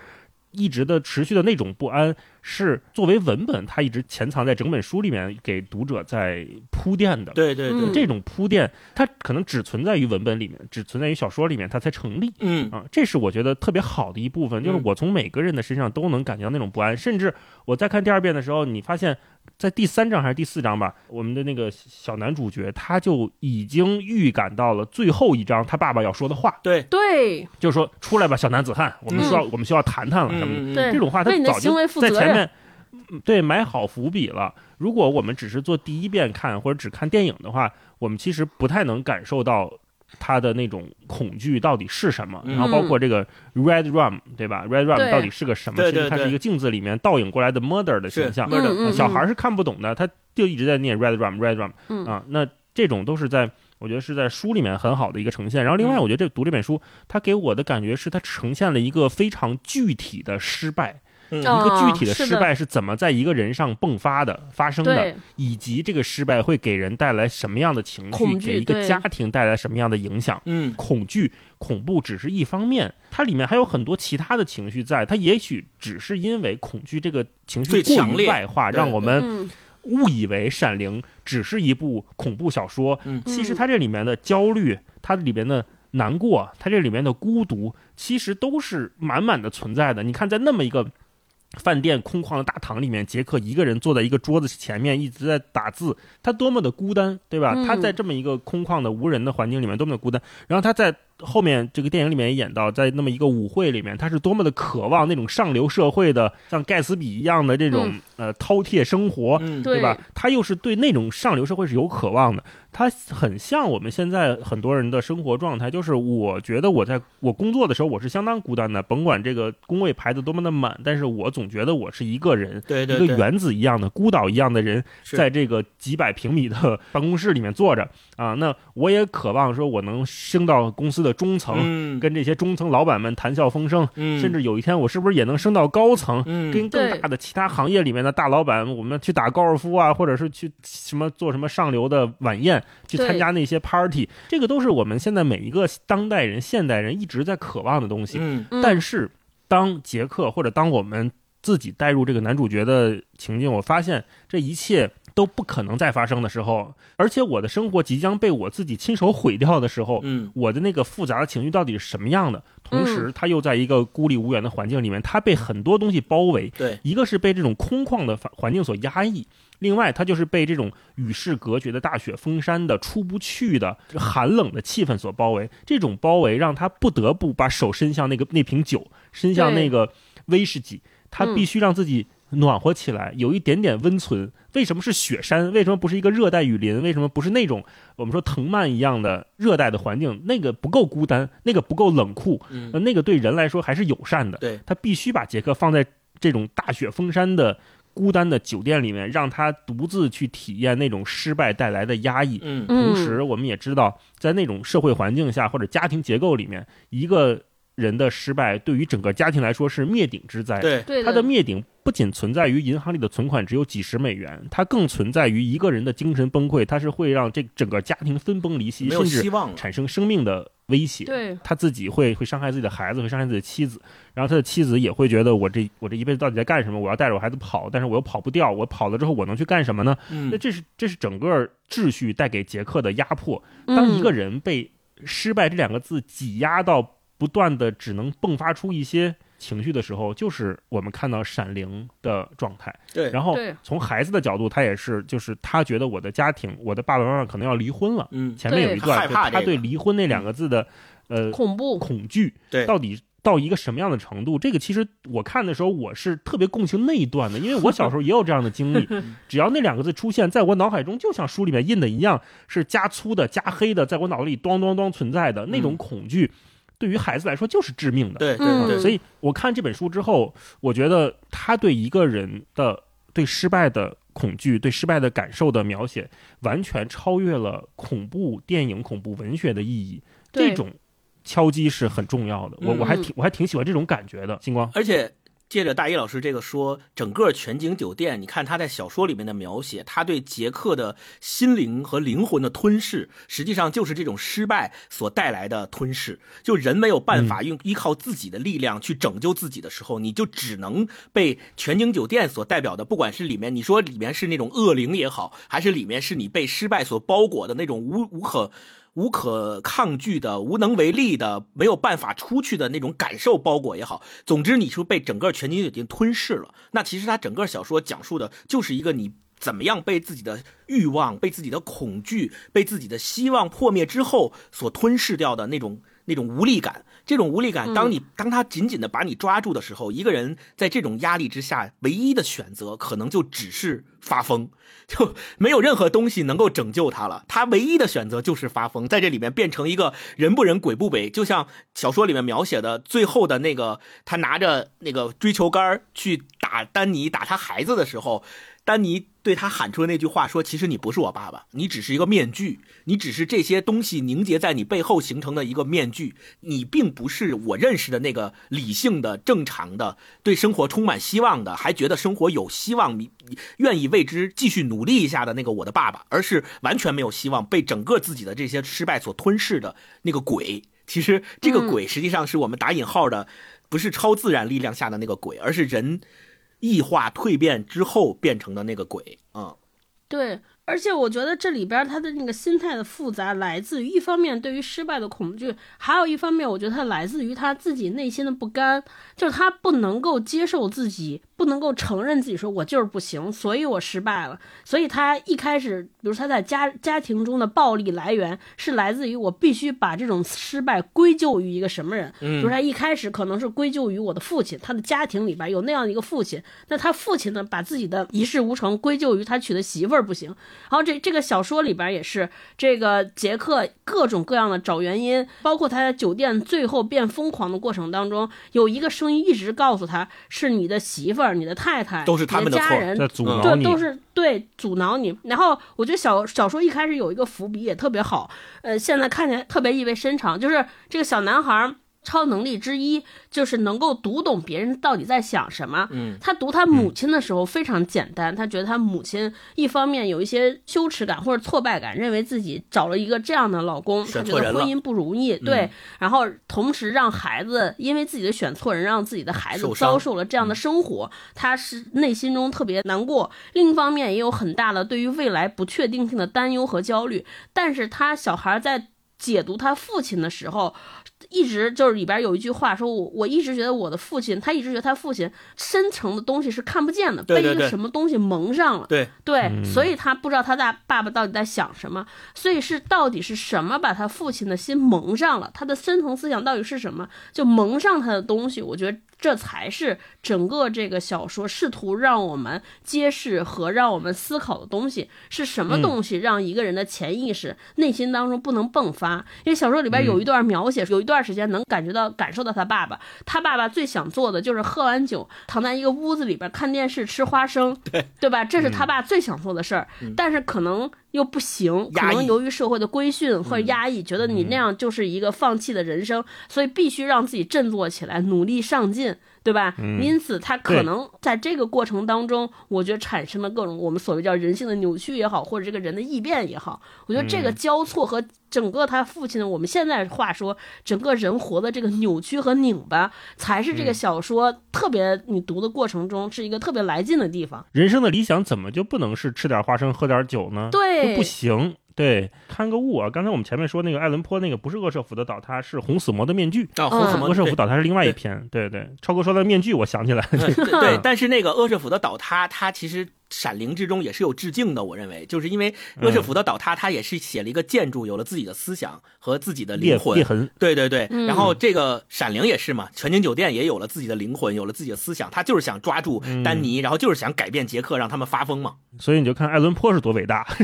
一直的持续的那种不安，是作为文本，它一直潜藏在整本书里面给读者在铺垫的。对对对，嗯这种铺垫，它可能只存在于文本里面，只存在于小说里面，它才成立。嗯啊，这是我觉得特别好的一部分，就是嗯我从每个人的身上都能感觉到那种不安，甚至我在看第二遍的时候，你发现，在第三章还是第四章吧，我们的那个小男主角他就已经预感到了最后一章他爸爸要说的话，对，对。就是说出来吧，小男子汉，我们需要、我们需要谈谈了什么的。嗯。对。这种话他早就在前面，嗯对埋好伏笔了。如果我们只是做第一遍看或者只看电影的话，我们其实不太能感受到他的那种恐惧到底是什么。嗯然后包括这个 Red Rum，对吧？Red Rum 到底是个什么？其实它是一个镜子里面倒影过来的 Murder 的形是象。是的嗯嗯小孩儿是看不懂的，他就一直在念 Red Rum Red Rum 嗯啊。那这种都是在。我觉得是在书里面很好的一个呈现，然后另外，嗯我觉得这读这本书，它给我的感觉是它呈现了一个非常具体的失败，一个具体的失败是怎么在一个人上迸发的、发生的，以及这个失败会给人带来什么样的情绪，给一个家庭带来什么样的影响。嗯恐惧、恐怖只是一方面，它里面还有很多其他的情绪在。它也许只是因为恐惧这个情绪过于最强外化，让我们嗯误以为《闪灵》只是一部恐怖小说。嗯其实它这里面的焦虑，它里面的难过，它这里面的孤独，其实都是满满的存在的。你看，在那么一个饭店空旷的大堂里面，杰克一个人坐在一个桌子前面，一直在打字，他多么的孤单，对吧？嗯他在这么一个空旷的无人的环境里面，多么的孤单。然后他在后面这个电影里面也演到，在那么一个舞会里面，他是多么的渴望那种上流社会的，像盖茨比一样的这种、呃饕餮生活，嗯。对。对吧？他又是对那种上流社会是有渴望的，他很像我们现在很多人的。生活状态，就是我觉得我在我工作的。时候我是相当孤单的，甭管这个工位排的。多么的。满，但是我总觉得我是一个人。对对对，一个原子一样的。孤岛一样的。人，在这个几百平米的。办公室里面坐着啊，那我也渴望说我能升到公司的中层，嗯。跟这些中层老板们谈笑风生，嗯。甚至有一天我是不是也能升到高层，嗯跟更大的其他行业里面的大老板，我们去打高尔夫啊，或者是去什么做什么上流的晚宴，去参加那些 party，这个都是我们现在每一个当代人、现代人一直在渴望的东西。但是，当杰克或者当我们自己带入这个男主角的情境，我发现这一切都不可能再发生的时候，而且我的生活即将被我自己亲手毁掉的时候，嗯我的那个复杂的情绪到底是什么样的？同时，他又在一个孤立无援的环境里面，他被很多东西包围。对，一个是被这种空旷的环环境所压抑，另外他就是被这种与世隔绝的大雪封山的出不去的寒冷的气氛所包围。这种包围让他不得不把手伸向那个那瓶酒，伸向那个威士忌，他必须让自己暖和起来，有一点点温存。为什么是雪山？为什么不是一个热带雨林？为什么不是那种我们说藤蔓一样的热带的环境？那个不够孤单，那个不够冷酷，嗯呃那个对人来说还是友善的。对，他必须把杰克放在这种大雪封山的孤单的酒店里面，让他独自去体验那种失败带来的压抑。嗯同时，我们也知道，在那种社会环境下或者家庭结构里面，一个人的失败对于整个家庭来说是灭顶之灾。对，对它的灭顶不仅存在于银行里的存款只有几十美元，它更存在于一个人的精神崩溃，它是会让这整个家庭分崩离析，没有甚至希望，产生生命的威胁。对，他自己会会伤害自己的孩子，会伤害自己的妻子，然后他的妻子也会觉得我这我这一辈子到底在干什么？我要带着我孩子跑，但是我又跑不掉，我跑了之后我能去干什么呢？那嗯这是这是整个秩序带给杰克的压迫。当一个嗯人被失败这两个字挤压到不断的只能迸发出一些情绪的时候，就是我们看到《闪灵》的状态。对，然后从孩子的角度，他也是，就是他觉得我的家庭，我的爸爸妈妈可能要离婚了。嗯前面有一段，他对离婚那两个字的呃恐怖，恐惧，对到底到一个什么样的程度？这个其实我看的时候，我是特别共情那一段的，因为我小时候也有这样的经历。只要那两个字出现在我脑海中，就像书里面印的一样，是加粗的、加黑的，在我脑子里咚咚咚存在的那种恐惧，对于孩子来说就是致命的。对对嗯对，所以我看这本书之后，我觉得他对一个人的对失败的恐惧、对失败的感受的描写，完全超越了恐怖电影、恐怖文学的意义。这种敲击是很重要的。我嗯我还挺我还挺喜欢这种感觉的。星光，而且借着大一老师这个说，整个全景酒店，你看他在小说里面的描写，他对杰克的心灵和灵魂的吞噬，实际上就是这种失败所带来的吞噬。就人没有办法用依靠自己的力量去拯救自己的时候，你就只能被全景酒店所代表的，不管是里面你说里面是那种恶灵也好，还是里面是你被失败所包裹的那种无无可。无可抗拒的、无能为力的、没有办法出去的那种感受包裹也好，总之你是被整个全景已经吞噬了。那其实他整个小说讲述的就是一个你怎么样被自己的欲望、被自己的恐惧、被自己的希望破灭之后所吞噬掉的那种那种无力感。这种无力感，当你当他紧紧的把你抓住的时候，一个人在这种压力之下，唯一的选择可能就只是发疯。就没有任何东西能够拯救他了。他唯一的选择就是发疯，在这里面变成一个人不人鬼不鬼，就像小说里面描写的最后的那个，他拿着那个追球杆去打丹尼，打他孩子的时候。丹尼对他喊出的那句话说：“其实你不是我爸爸，你只是一个面具，你只是这些东西凝结在你背后形成的一个面具，你并不是我认识的那个理性的、正常的、对生活充满希望的，还觉得生活有希望，愿意为之继续努力一下的那个我的爸爸，而是完全没有希望，被整个自己的这些失败所吞噬的那个鬼。其实这个鬼实际上是我们打引号的，不是超自然力量下的那个鬼，而是人。”异化蜕变之后变成的那个鬼啊，嗯、对，而且我觉得这里边他的那个心态的复杂，来自于一方面对于失败的恐惧，还有一方面，我觉得他来自于他自己内心的不甘，就是他不能够接受自己，不能够承认自己说我就是不行，所以我失败了。所以他一开始，比如他在家家庭中的暴力来源是来自于我必须把这种失败归咎于一个什么人，嗯、就是他一开始可能是归咎于我的父亲，他的家庭里边有那样的一个父亲，那他父亲呢，把自己的一事无成归咎于他娶的媳妇儿不行。然后这这个小说里边也是这个杰克各种各样的找原因，包括他在酒店最后变疯狂的过程当中，有一个声音一直告诉他是你的媳妇儿、你的太太、都是他们的家人在阻挠对，都是对阻挠你。然后我觉得小小说一开始有一个伏笔也特别好，呃，现在看起来特别意味深长，就是这个小男孩。超能力之一就是能够读懂别人到底在想什么。嗯，他读他母亲的时候非常简单，他觉得他母亲一方面有一些羞耻感或者挫败感，认为自己找了一个这样的老公，他觉得婚姻不容易。对，然后同时让孩子因为自己的选错人，让自己的孩子遭受了这样的生活，他是内心中特别难过。另一方面也有很大的对于未来不确定性的担忧和焦虑。但是他小孩在解读他父亲的时候。一直就是里边有一句话说，我我一直觉得我的父亲，他一直觉得他父亲深层的东西是看不见的，对对对被一个什么东西蒙上了。对对，嗯所以他不知道他大爸爸到底在想什么，所以是到底是什么把他父亲的心蒙上了，他的深层思想到底是什么，就蒙上他的东西。我觉得这才是整个这个小说试图让我们揭示和让我们思考的东西是什么东西，让一个人的潜意识、内心当中不能迸发。因为小说里边有一段描写，有一段时间能感觉到、感受到他爸爸，他爸爸最想做的就是喝完酒躺在一个屋子里边看电视、吃花生，对对吧？这是他爸最想做的事儿，但是可能又不行，可能由于社会的规训或者压抑，觉得你那样就是一个放弃的人生，所以必须让自己振作起来，努力上进。对吧？因此，他可能在这个过程当中，我觉得产生了各种我们所谓叫人性的扭曲也好，或者这个人的异变也好，我觉得这个交错和整个他父亲的，我们现在话说，整个人活的这个扭曲和拧巴，才是这个小说特别你读的过程中是一个特别来劲的地方。人生的理想怎么就不能是吃点花生喝点酒呢？对就不行。对，看个物啊！刚才我们前面说那个爱伦坡那个不是恶舍府的倒塌，是红死魔的面具。啊，红死魔恶舍府倒塌是另外一篇。对对，超哥说的面具，我想起来了。对 对，但是那个恶舍府的倒塌，它其实闪灵》之中也是有致敬的。我认为，就是因为鄂舍甫的倒塌，他也是写了一个建筑，有了自己的思想和自己的灵魂。裂痕，对对对。然后这个《闪灵》也是嘛，全景酒店也有了自己的灵魂，有了自己的思想，他就是想抓住丹尼，然后就是想改变杰克，让他们发疯嘛。所以你就看爱伦坡是多伟大。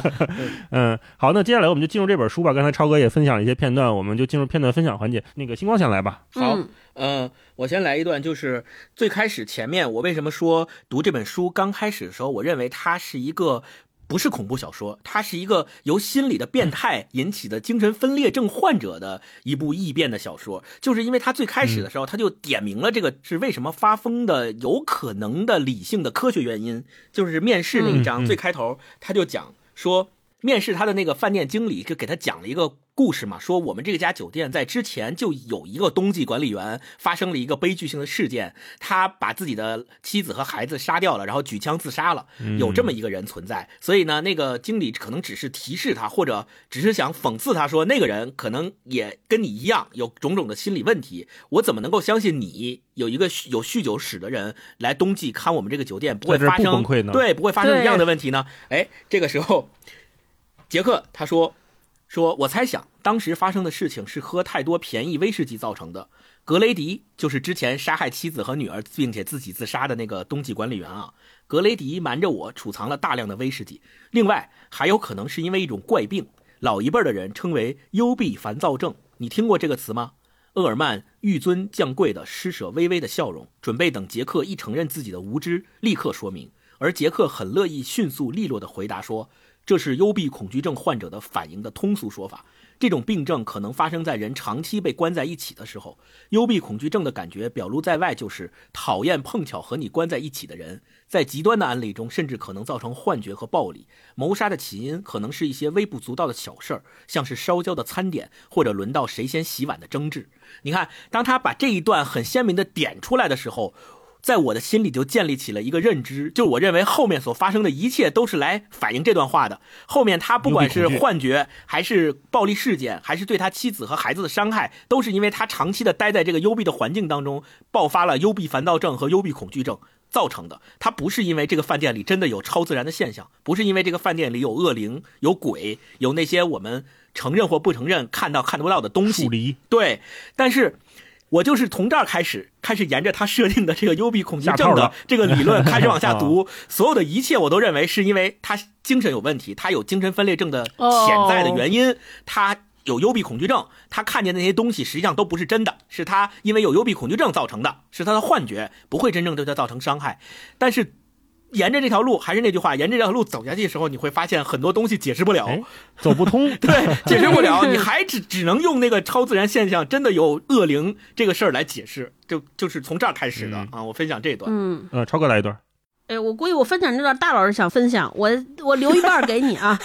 嗯，好，那接下来我们就进入这本书吧。刚才超哥也分享了一些片段，我们就进入片段分享环节。那个星光先来吧。好，嗯，我先来一段，就是最开始前面我为什么说读这本书刚开始的时候，我认为它是一个不是恐怖小说，它是一个由心理的变态引起的精神分裂症患者的一部异变的小说，就是因为它最开始的时候，它就点明了这个是为什么发疯的有可能的理性的科学原因，就是面试那一章最开头他就讲说。面试他的那个饭店经理就给他讲了一个故事嘛，说我们这家酒店在之前就有一个冬季管理员发生了一个悲剧性的事件，他把自己的妻子和孩子杀掉了，然后举枪自杀了，有这么一个人存在。所以呢，那个经理可能只是提示他，或者只是想讽刺他说，那个人可能也跟你一样有种种的心理问题。我怎么能够相信你有一个有酗酒史的人来冬季看我们这个酒店不会发生对不会发生一样的问题呢？哎，这个时候。杰克他说：“说我猜想当时发生的事情是喝太多便宜威士忌造成的。格雷迪就是之前杀害妻子和女儿并且自己自杀的那个冬季管理员啊。格雷迪瞒着我储藏了大量的威士忌。另外还有可能是因为一种怪病，老一辈的人称为幽闭烦躁症。你听过这个词吗？”厄尔曼纡尊降贵的施舍微微的笑容，准备等杰克一承认自己的无知，立刻说明。而杰克很乐意迅速利落的回答说。这是幽闭恐惧症患者的反应的通俗说法。这种病症可能发生在人长期被关在一起的时候。幽闭恐惧症的感觉表露在外就是讨厌碰巧和你关在一起的人。在极端的案例中，甚至可能造成幻觉和暴力。谋杀的起因可能是一些微不足道的小事儿，像是烧焦的餐点或者轮到谁先洗碗的争执。你看，当他把这一段很鲜明的点出来的时候。在我的心里就建立起了一个认知，就我认为后面所发生的一切都是来反映这段话的。后面他不管是幻觉，还是暴力事件，还是对他妻子和孩子的伤害，都是因为他长期的待在这个幽闭的环境当中，爆发了幽闭烦躁症和幽闭恐惧症造成的。他不是因为这个饭店里真的有超自然的现象，不是因为这个饭店里有恶灵、有鬼、有那些我们承认或不承认看到看不到的东西。对，但是。我就是从这儿开始，开始沿着他设定的这个幽闭恐惧症的这个理论开始往下 读，所有的一切我都认为是因为他精神有问题，他有精神分裂症的潜在的原因，他有幽闭恐惧症，他看见那些东西实际上都不是真的，是他因为有幽闭恐惧症造成的，是他的幻觉，不会真正对他造成伤害，但是。沿着这条路，还是那句话，沿着这条路走下去的时候，你会发现很多东西解释不了，走不通。对，解释不了，你还只只能用那个超自然现象，真的有恶灵这个事儿来解释，就就是从这儿开始的啊。我分享这段，嗯，呃，超哥来一段。哎，我估计我分享这段，大老师想分享，我 我留一半给你啊。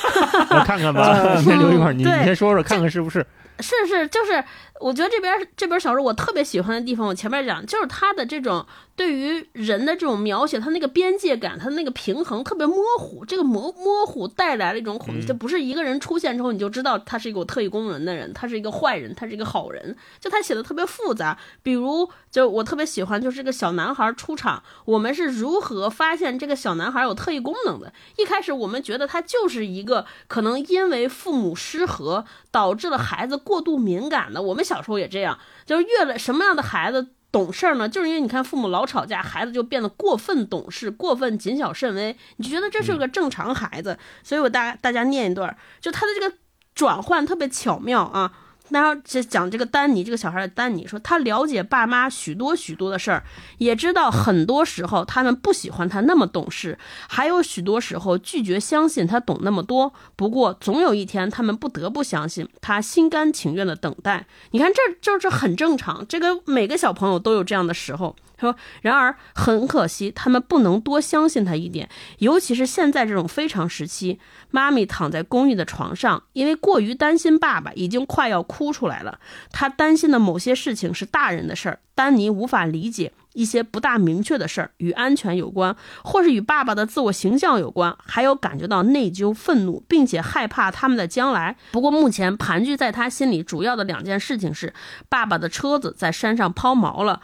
我看看吧，你先留一半，你你先说说，看看是不是？是是，就是我觉得这边这本小说我特别喜欢的地方，我前面讲就是它的这种。对于人的这种描写，他那个边界感，他那个平衡特别模糊。这个模模糊带来了一种恐惧，就不是一个人出现之后你就知道他是一个有特异功能的人，他是一个坏人，他是一个好人。就他写的特别复杂。比如，就我特别喜欢，就是这个小男孩出场，我们是如何发现这个小男孩有特异功能的？一开始我们觉得他就是一个可能因为父母失和导致了孩子过度敏感的。我们小时候也这样，就是越来什么样的孩子。懂事儿呢，就是因为你看父母老吵架，孩子就变得过分懂事、过分谨小慎微，你就觉得这是个正常孩子。所以我大大家念一段，就他的这个转换特别巧妙啊。然后就讲这个丹尼，这个小孩的丹尼说，他了解爸妈许多许多的事儿，也知道很多时候他们不喜欢他那么懂事，还有许多时候拒绝相信他懂那么多。不过总有一天他们不得不相信他，心甘情愿的等待。你看，这就是很正常，这个每个小朋友都有这样的时候。说，然而很可惜，他们不能多相信他一点，尤其是现在这种非常时期。妈咪躺在公寓的床上，因为过于担心爸爸，已经快要哭出来了。他担心的某些事情是大人的事儿，丹尼无法理解一些不大明确的事儿，与安全有关，或是与爸爸的自我形象有关，还有感觉到内疚、愤怒，并且害怕他们的将来。不过目前盘踞在他心里主要的两件事情是：爸爸的车子在山上抛锚了。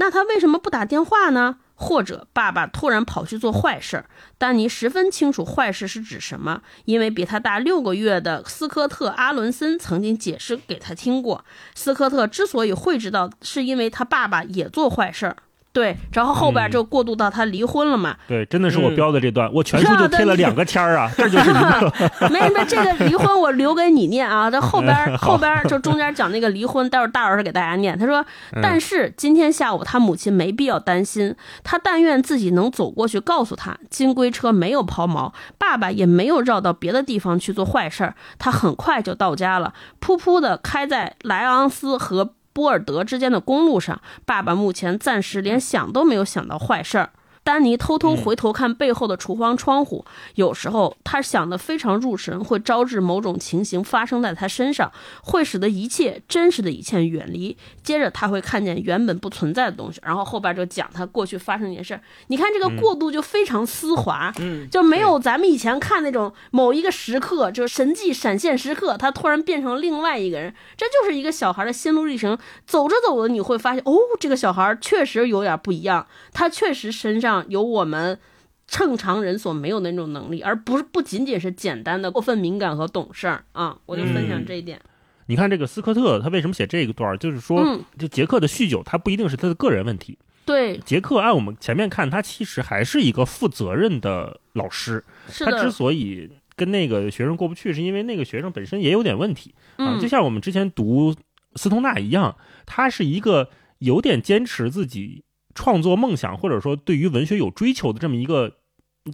那他为什么不打电话呢？或者爸爸突然跑去做坏事儿。丹尼十分清楚坏事是指什么，因为比他大六个月的斯科特·阿伦森曾经解释给他听过。斯科特之所以会知道，是因为他爸爸也做坏事儿。对，然后后边就过渡到他离婚了嘛。对，真的是我标的这段，我全书就贴了两个签儿啊，这就是一个。没没，这个离婚我留给你念啊，这后边后边就中间讲那个离婚，待会儿大老师给大家念。他说，但是今天下午他母亲没必要担心，他但愿自己能走过去告诉他，金龟车没有抛锚，爸爸也没有绕到别的地方去做坏事儿，他很快就到家了，噗噗的开在莱昂斯和。波尔德之间的公路上，爸爸目前暂时连想都没有想到坏事儿。丹尼偷偷回头看背后的厨房窗户，有时候他想的非常入神，会招致某种情形发生在他身上，会使得一切真实的一切远离。接着他会看见原本不存在的东西，然后后边就讲他过去发生一件事。你看这个过渡就非常丝滑，嗯，就没有咱们以前看那种某一个时刻就是神迹闪现时刻，他突然变成另外一个人，这就是一个小孩的心路历程。走着走着你会发现，哦，这个小孩确实有点不一样，他确实身上。有我们正常人所没有的那种能力，而不是不仅仅是简单的过分敏感和懂事儿啊！我就分享这一点。你看这个斯科特，他为什么写这一段儿？就是说，就杰克的酗酒，他不一定是他的个人问题。对，杰克按我们前面看，他其实还是一个负责任的老师。他之所以跟那个学生过不去，是因为那个学生本身也有点问题啊。就像我们之前读斯通纳一样，他是一个有点坚持自己。创作梦想，或者说对于文学有追求的这么一个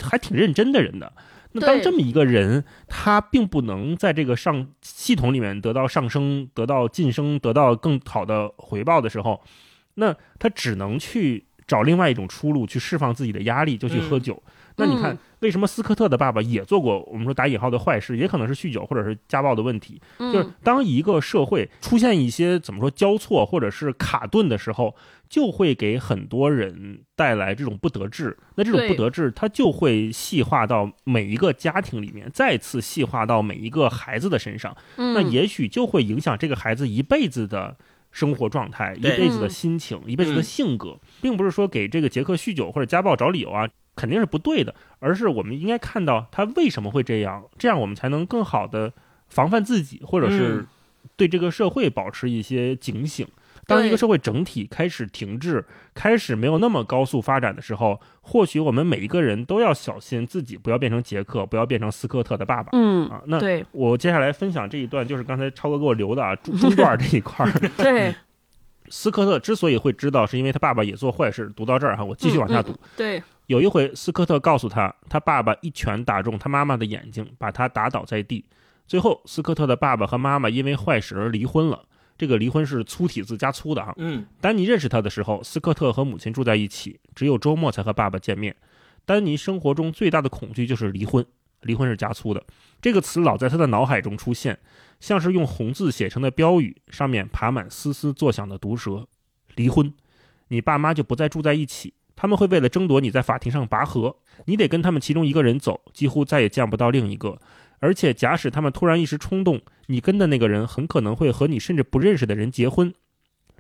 还挺认真的人的，那当这么一个人，他并不能在这个上系统里面得到上升、得到晋升、得到更好的回报的时候，那他只能去找另外一种出路，去释放自己的压力，就去喝酒。那你看，为什么斯科特的爸爸也做过我们说打引号的坏事，也可能是酗酒或者是家暴的问题？就是当一个社会出现一些怎么说交错或者是卡顿的时候。就会给很多人带来这种不得志，那这种不得志，它就会细化到每一个家庭里面，再次细化到每一个孩子的身上。那也许就会影响这个孩子一辈子的生活状态，一辈子的心情，一辈子的性格，并不是说给这个杰克酗酒或者家暴找理由啊，肯定是不对的，而是我们应该看到他为什么会这样，这样我们才能更好的防范自己，或者是对这个社会保持一些警醒。当一个社会整体开始停滞，开始没有那么高速发展的时候，或许我们每一个人都要小心自己，不要变成杰克，不要变成斯科特的爸爸。嗯啊，那对我接下来分享这一段，就是刚才超哥给我留的啊，中段这一块儿。对，斯科特之所以会知道，是因为他爸爸也做坏事。读到这儿哈，我继续往下读。对，有一回，斯科特告诉他，他爸爸一拳打中他妈妈的眼睛，把他打倒在地。最后，斯科特的爸爸和妈妈因为坏事而离婚了。这个离婚是粗体字加粗的啊。嗯，丹尼认识他的时候，斯科特和母亲住在一起，只有周末才和爸爸见面。丹尼生活中最大的恐惧就是离婚，离婚是加粗的。这个词老在他的脑海中出现，像是用红字写成的标语，上面爬满嘶嘶作响的毒蛇。离婚，你爸妈就不再住在一起，他们会为了争夺你在法庭上拔河，你得跟他们其中一个人走，几乎再也见不到另一个。而且，假使他们突然一时冲动，你跟的那个人很可能会和你甚至不认识的人结婚、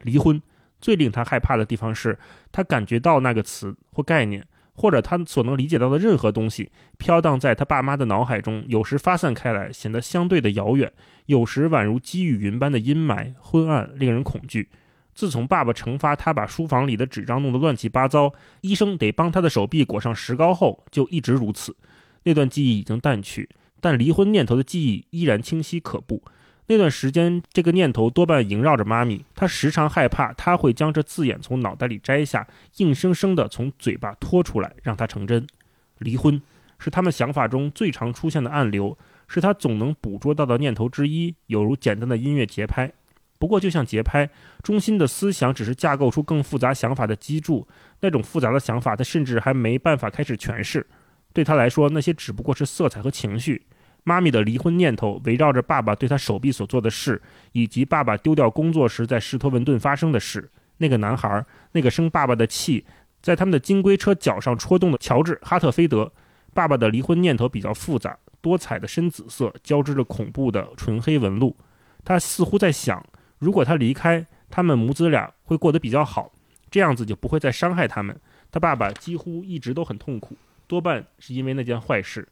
离婚。最令他害怕的地方是，他感觉到那个词或概念，或者他所能理解到的任何东西，飘荡在他爸妈的脑海中，有时发散开来，显得相对的遥远；有时宛如积雨云般的阴霾、昏暗，令人恐惧。自从爸爸惩罚他把书房里的纸张弄得乱七八糟，医生得帮他的手臂裹上石膏后，就一直如此。那段记忆已经淡去。但离婚念头的记忆依然清晰可怖。那段时间，这个念头多半萦绕着妈咪。她时常害怕，他会将这字眼从脑袋里摘下，硬生生地从嘴巴拖出来，让它成真。离婚是他们想法中最常出现的暗流，是他总能捕捉到的念头之一，有如简单的音乐节拍。不过，就像节拍，中心的思想只是架构出更复杂想法的基柱。那种复杂的想法，他甚至还没办法开始诠释。对他来说，那些只不过是色彩和情绪。妈咪的离婚念头围绕着爸爸对他手臂所做的事，以及爸爸丢掉工作时在施托文顿发生的事。那个男孩，那个生爸爸的气，在他们的金龟车脚上戳动的乔治·哈特菲德。爸爸的离婚念头比较复杂，多彩的深紫色交织着恐怖的纯黑纹路。他似乎在想，如果他离开，他们母子俩会过得比较好，这样子就不会再伤害他们。他爸爸几乎一直都很痛苦，多半是因为那件坏事。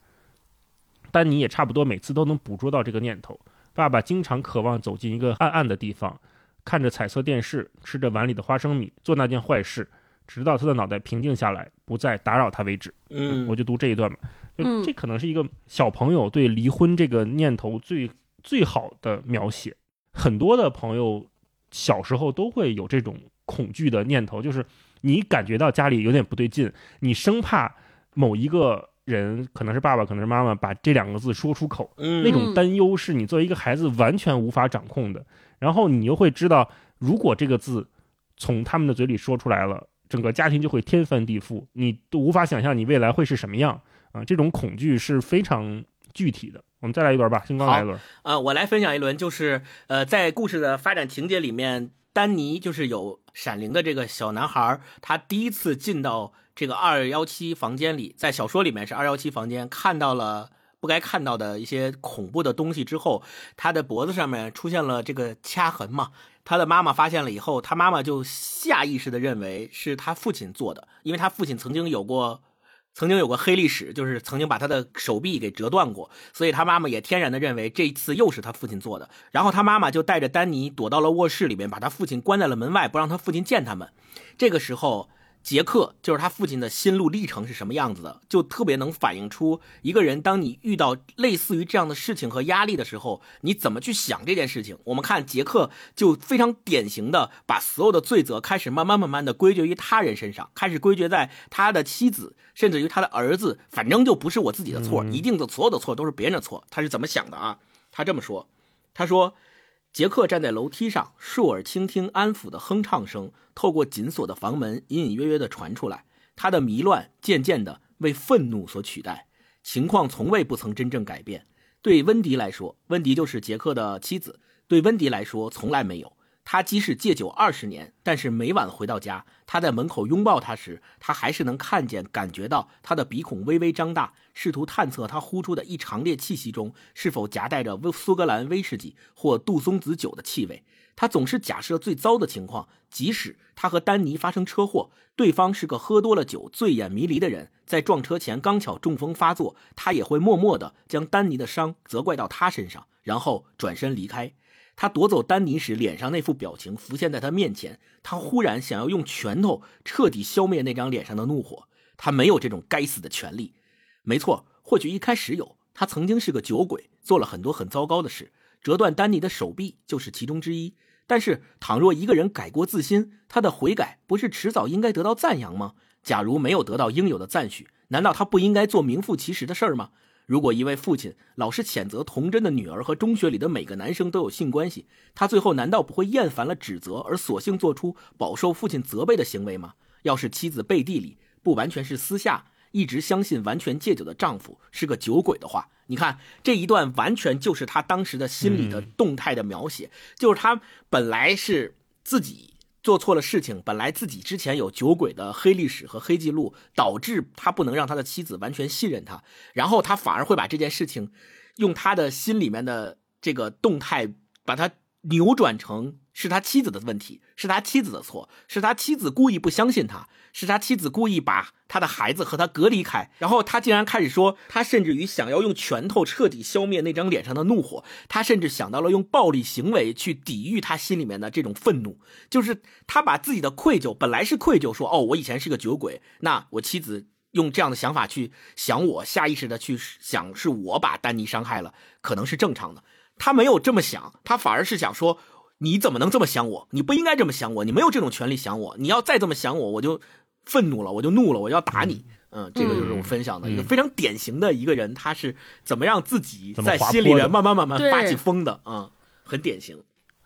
丹尼也差不多每次都能捕捉到这个念头。爸爸经常渴望走进一个暗暗的地方，看着彩色电视，吃着碗里的花生米，做那件坏事，直到他的脑袋平静下来，不再打扰他为止。嗯，我就读这一段吧。这可能是一个小朋友对离婚这个念头最最好的描写。很多的朋友小时候都会有这种恐惧的念头，就是你感觉到家里有点不对劲，你生怕某一个人，可能是爸爸，可能是妈妈，把这两个字说出口，嗯那种担忧是你作为一个孩子完全无法掌控的。然后你又会知道，如果这个字从他们的嘴里说出来了，整个家庭就会天翻地覆，你都无法想象你未来会是什么样啊、这种恐惧是非常具体的。我们再来一轮吧，星光来一轮。呃，我来分享一轮，就是呃，在故事的发展情节里面，丹尼就是有闪灵的这个小男孩，他第一次进到这个二幺七房间里，在小说里面是二幺七房间，看到了不该看到的一些恐怖的东西之后，他的脖子上面出现了这个掐痕嘛。他的妈妈发现了以后，他妈妈就下意识的认为是他父亲做的，因为他父亲曾经有过曾经有个黑历史，就是曾经把他的手臂给折断过，所以他妈妈也天然的认为这一次又是他父亲做的。然后他妈妈就带着丹尼躲到了卧室里面，把他父亲关在了门外，不让他父亲见他们。这个时候，杰克就是他父亲的心路历程是什么样子的，就特别能反映出一个人，当你遇到类似于这样的事情和压力的时候，你怎么去想这件事情。我们看杰克就非常典型的把所有的罪责开始慢慢慢慢的归结于他人身上，开始归结在他的妻子，甚至于他的儿子，反正就不是我自己的错，一定的所有的错都是别人的错。他是怎么想的啊？他这么说，他说。杰克站在楼梯上，竖耳倾听安抚的哼唱声透过紧锁的房门隐隐约约地传出来。他的迷乱渐渐地为愤怒所取代，情况从未不曾真正改变。对温迪来说，温迪就是杰克的妻子。对温迪来说，从来没有。他即使戒酒二十年，但是每晚回到家，他在门口拥抱他时，他还是能看见、感觉到他的鼻孔微微张大，试图探测他呼出的一长列气息中是否夹带着苏格兰威士忌或杜松子酒的气味。他总是假设最糟的情况，即使他和丹尼发生车祸，对方是个喝多了酒、醉眼迷离的人，在撞车前刚巧中风发作，他也会默默地将丹尼的伤责怪到他身上，然后转身离开。他夺走丹尼时，脸上那副表情浮现在他面前。他忽然想要用拳头彻底消灭那张脸上的怒火。他没有这种该死的权利。没错，或许一开始有。他曾经是个酒鬼，做了很多很糟糕的事，折断丹尼的手臂就是其中之一。但是，倘若一个人改过自新，他的悔改不是迟早应该得到赞扬吗？假如没有得到应有的赞许，难道他不应该做名副其实的事儿吗？如果一位父亲老是谴责童真的女儿和中学里的每个男生都有性关系，他最后难道不会厌烦了指责，而索性做出饱受父亲责备的行为吗？要是妻子背地里不完全是私下一直相信完全戒酒的丈夫是个酒鬼的话，你看这一段完全就是他当时的心理的动态的描写，就是他本来是自己。做错了事情，本来自己之前有酒鬼的黑历史和黑记录，导致他不能让他的妻子完全信任他，然后他反而会把这件事情，用他的心里面的这个动态，把它扭转成是他妻子的问题，是他妻子的错，是他妻子故意不相信他，是他妻子故意把他的孩子和他隔离开，然后他竟然开始说，他甚至于想要用拳头彻底消灭那张脸上的怒火，他甚至想到了用暴力行为去抵御他心里面的这种愤怒，就是他把自己的愧疚，本来是愧疚，说哦，我以前是个酒鬼，那我妻子。用这样的想法去想我，下意识的去想是我把丹尼伤害了，可能是正常的。他没有这么想，他反而是想说：你怎么能这么想我？你不应该这么想我，你没有这种权利想我。你要再这么想我，我就愤怒了，我就怒了，我要打你。嗯，这个就是我分享的一个非常典型的一个人，他是怎么让自己在心里面慢慢慢慢发起疯的啊、嗯，很典型。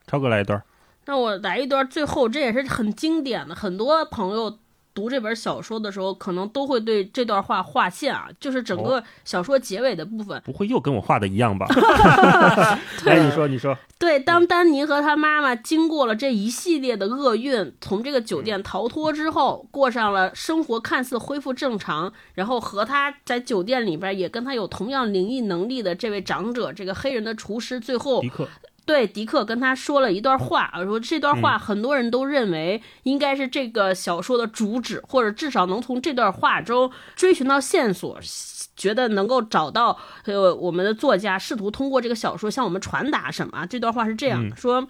超哥来一段。那我来一段，最后这也是很经典的，很多朋友。读这本小说的时候，可能都会对这段话划线啊，就是整个小说结尾的部分。不会又跟我画的一样吧？哎，你说，你说。对，当丹尼和他妈妈经过了这一系列的厄运，从这个酒店逃脱之后，过上了生活看似恢复正常，然后和他在酒店里边也跟他有同样灵异能力的这位长者，这个黑人的厨师，最后迪克。对，迪克跟他说了一段话，说这段话很多人都认为应该是这个小说的主旨，或者至少能从这段话中追寻到线索，觉得能够找到呃我们的作家试图通过这个小说向我们传达什么。这段话是这样的：说，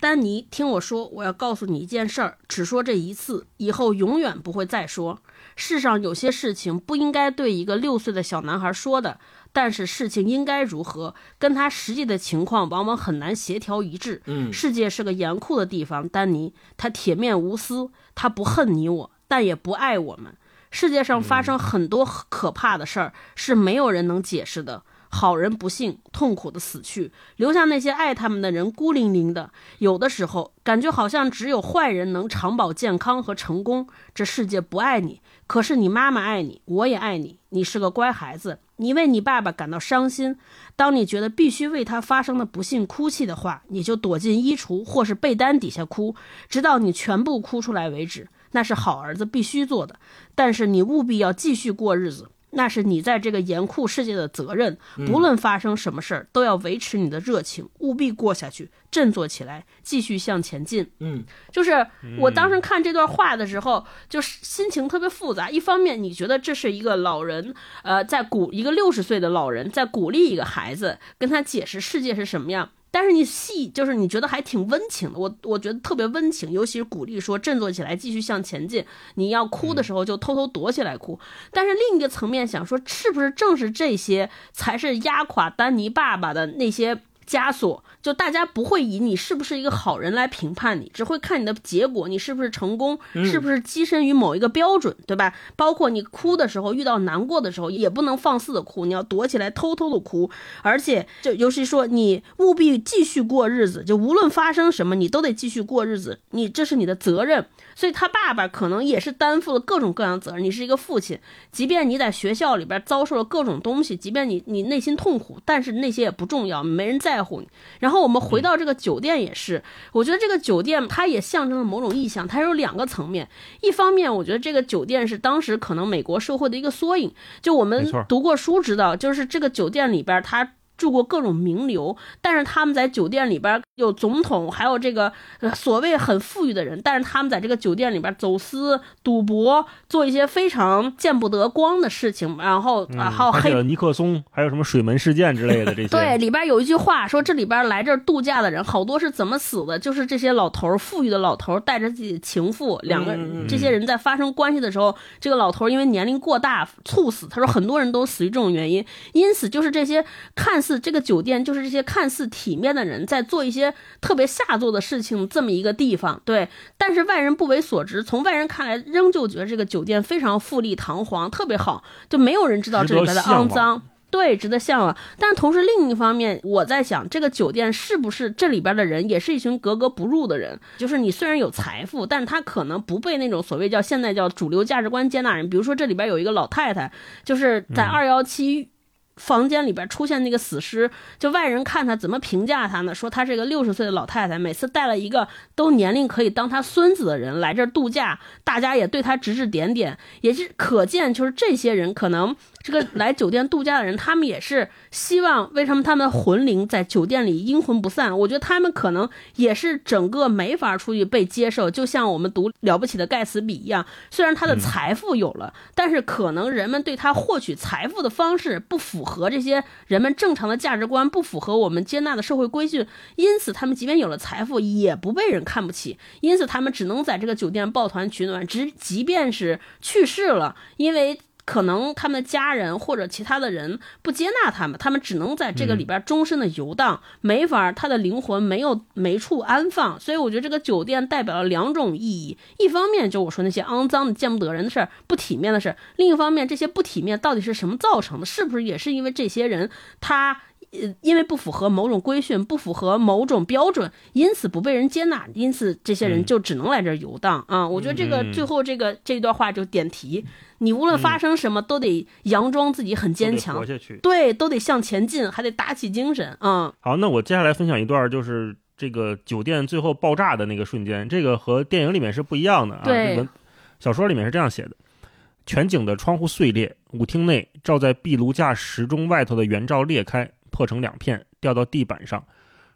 丹尼，听我说，我要告诉你一件事儿，只说这一次，以后永远不会再说。世上有些事情不应该对一个六岁的小男孩说的。但是事情应该如何，跟他实际的情况往往很难协调一致。嗯，世界是个严酷的地方，丹尼，他铁面无私，他不恨你我，但也不爱我们。世界上发生很多可怕的事儿，是没有人能解释的。好人不幸，痛苦的死去，留下那些爱他们的人孤零零的。有的时候，感觉好像只有坏人能长保健康和成功。这世界不爱你，可是你妈妈爱你，我也爱你。你是个乖孩子。你为你爸爸感到伤心，当你觉得必须为他发生的不幸哭泣的话，你就躲进衣橱或是被单底下哭，直到你全部哭出来为止。那是好儿子必须做的，但是你务必要继续过日子。那是你在这个严酷世界的责任，不论发生什么事儿，都要维持你的热情，务必过下去，振作起来，继续向前进。嗯，就是我当时看这段话的时候，就是心情特别复杂。一方面，你觉得这是一个老人，呃，在鼓一个六十岁的老人在鼓励一个孩子，跟他解释世界是什么样。但是你细就是你觉得还挺温情的，我我觉得特别温情，尤其是鼓励说振作起来，继续向前进。你要哭的时候就偷偷躲起来哭。但是另一个层面想说，是不是正是这些才是压垮丹尼爸爸的那些？枷锁，就大家不会以你是不是一个好人来评判你，只会看你的结果，你是不是成功，是不是跻身于某一个标准，对吧？包括你哭的时候，遇到难过的时候，也不能放肆的哭，你要躲起来偷偷的哭，而且就尤其说你务必继续过日子，就无论发生什么，你都得继续过日子，你这是你的责任。所以他爸爸可能也是担负了各种各样的责任。你是一个父亲，即便你在学校里边遭受了各种东西，即便你你内心痛苦，但是那些也不重要，没人在乎你。然后我们回到这个酒店也是，我觉得这个酒店它也象征了某种意象，它有两个层面。一方面，我觉得这个酒店是当时可能美国社会的一个缩影。就我们读过书知道，就是这个酒店里边它。住过各种名流，但是他们在酒店里边有总统，还有这个所谓很富裕的人，但是他们在这个酒店里边走私、赌博，做一些非常见不得光的事情。然后啊，还有黑尼克松，还有什么水门事件之类的这 些。对，里边有一句话说，这里边来这儿度假的人好多是怎么死的？就是这些老头富裕的老头带着自己的情妇，两个这些人在发生关系的时候，这个老头因为年龄过大猝死。他说很多人都死于这种原因，因此就是这些看。似这个酒店就是这些看似体面的人在做一些特别下作的事情，这么一个地方，对。但是外人不为所知，从外人看来，仍旧觉得这个酒店非常富丽堂皇，特别好，就没有人知道这里边的肮脏，对，值得向往。但同时另一方面，我在想，这个酒店是不是这里边的人也是一群格格不入的人？就是你虽然有财富，但是他可能不被那种所谓叫现在叫主流价值观接纳人。比如说这里边有一个老太太，就是在二幺七。房间里边出现那个死尸，就外人看他怎么评价他呢？说他是个六十岁的老太太，每次带了一个都年龄可以当他孙子的人来这儿度假，大家也对他指指点点，也是可见，就是这些人可能。这个来酒店度假的人，他们也是希望为什么他们的魂灵在酒店里阴魂不散？我觉得他们可能也是整个没法出去被接受，就像我们读了不起的盖茨比一样。虽然他的财富有了，但是可能人们对他获取财富的方式不符合这些人们正常的价值观，不符合我们接纳的社会规矩，因此他们即便有了财富，也不被人看不起。因此他们只能在这个酒店抱团取暖，只即便是去世了，因为。可能他们的家人或者其他的人不接纳他们，他们只能在这个里边终身的游荡，没法，他的灵魂没有没处安放。所以我觉得这个酒店代表了两种意义：一方面就我说那些肮脏的、见不得人的事儿、不体面的事儿；另一方面，这些不体面到底是什么造成的？是不是也是因为这些人他？呃，因为不符合某种规训，不符合某种标准，因此不被人接纳，因此这些人就只能来这儿游荡啊！我觉得这个最后这个这一段话就点题：你无论发生什么，都得佯装自己很坚强，活下去。对，都得向前进，还得打起精神嗯！好，那我接下来分享一段，就是这个酒店最后爆炸的那个瞬间，这个和电影里面是不一样的啊。对，小说里面是这样写的：全景的窗户碎裂，舞厅内照在壁炉架时钟外头的圆罩裂开。破成两片，掉到地板上，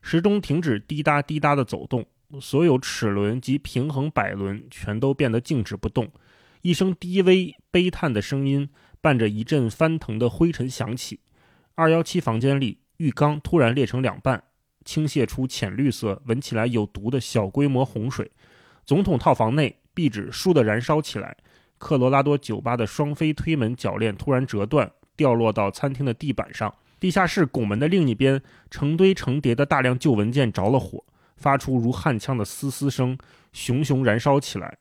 时钟停止滴答滴答的走动，所有齿轮及平衡摆轮全都变得静止不动。一声低微悲叹的声音伴着一阵翻腾的灰尘响起。二幺七房间里，浴缸突然裂成两半，倾泻出浅绿色、闻起来有毒的小规模洪水。总统套房内，壁纸倏地燃烧起来。科罗拉多酒吧的双飞推门铰链突然折断，掉落到餐厅的地板上。地下室拱门的另一边，成堆成叠的大量旧文件着了火，发出如焊枪的嘶嘶声，熊熊燃烧起来。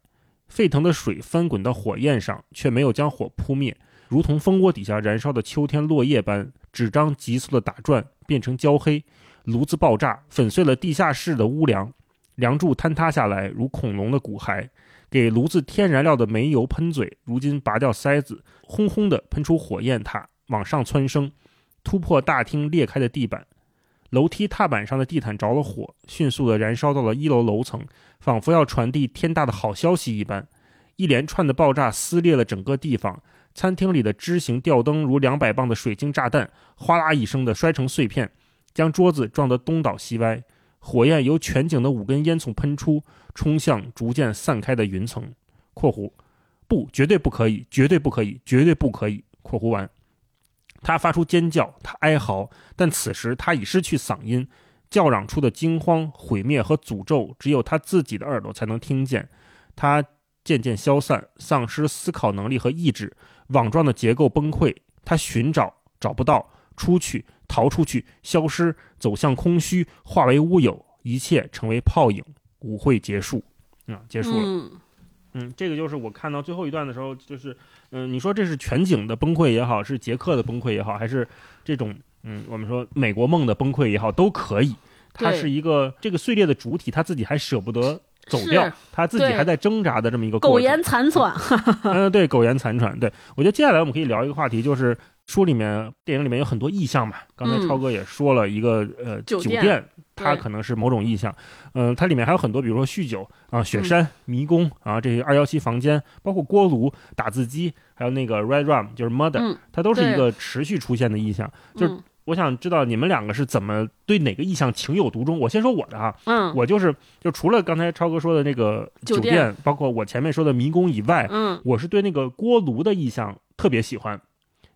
沸腾的水翻滚到火焰上，却没有将火扑灭，如同蜂窝底下燃烧的秋天落叶般，纸张急速的打转，变成焦黑。炉子爆炸，粉碎了地下室的屋梁，梁柱坍塌下来，如恐龙的骨骸。给炉子添燃料的煤油喷嘴，如今拔掉塞子，轰轰地喷出火焰塔，往上蹿升，突破大厅裂开的地板。楼梯踏板上的地毯着了火，迅速地燃烧到了一楼楼层，仿佛要传递天大的好消息一般。一连串的爆炸撕裂了整个地方，餐厅里的枝形吊灯如两百磅的水晶炸弹，哗啦一声地摔成碎片，将桌子撞得东倒西歪。火焰由全景的五根烟囱喷出，冲向逐渐散开的云层。（括弧不，绝对不可以，绝对不可以，绝对不可以。）（括弧完）他发出尖叫，他哀嚎，但此时他已失去嗓音，叫嚷出的惊慌、毁灭和诅咒，只有他自己的耳朵才能听见。他渐渐消散，丧失思考能力和意志，网状的结构崩溃。他寻找，找不到，出去。逃出去，消失，走向空虚，化为乌有，一切成为泡影。舞会结束，啊，结束了。嗯嗯，这个就是我看到最后一段的时候，就是，嗯，你说这是全景的崩溃也好，是杰克的崩溃也好，还是这种，嗯，我们说美国梦的崩溃也好，都可以。它是一个这个碎裂的主体，他自己还舍不得走掉，他自己还在挣扎的这么一个。苟延残喘，嗯，对，苟延残喘。对我觉得接下来我们可以聊一个话题，就是书里面、电影里面有很多意象嘛。刚才嗯超哥也说了一个，呃，酒店店，它可能是某种意象。嗯、它里面还有很多，比如说酗酒啊、雪山、迷宫啊，这些二幺七房间，包括锅炉、打字机，还有那个 Red Rum，就是 Mother，、嗯它都是一个持续出现的意象。就是嗯我想知道你们两个是怎么对哪个意向情有独钟。我先说我的哈，嗯我就是就除了刚才超哥说的那个酒酒店包括我前面说的迷宫以外，嗯我是对那个锅炉的意向特别喜欢，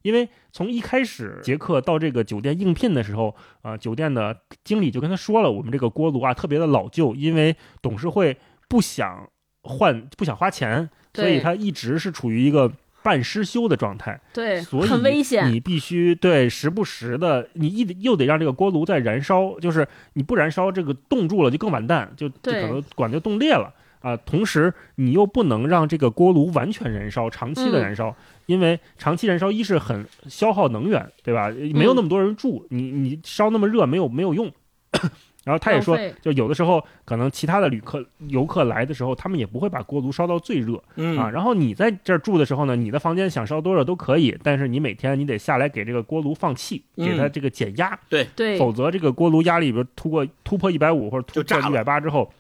因为从一开始杰克到这个酒店应聘的时候，啊、酒店的经理就跟他说了，我们这个锅炉啊特别的老旧，因为董事会不想换，不想花钱，所以他一直是处于一个半失修的状态。对，所以很危险，你必须对时不时的，你一又得让这个锅炉在燃烧，就是你不燃烧，这个冻住了就更完蛋，就就可能管就冻裂了啊、同时，你又不能让这个锅炉完全燃烧，长期的嗯燃烧，因为长期燃烧一是很消耗能源，对吧？没有那么多人住，你你烧那么热没有没有用。然后他也说，就有的时候可能其他的旅客游客来的时候，他们也不会把锅炉烧到最热，嗯啊，然后你在这儿住的时候呢，你的房间想烧多热都可以，但是你每天你得下来给这个锅炉放气，给它嗯这个减压，对，否则这个锅炉压力比如突破突破一百五或者突就炸了破一百八之后。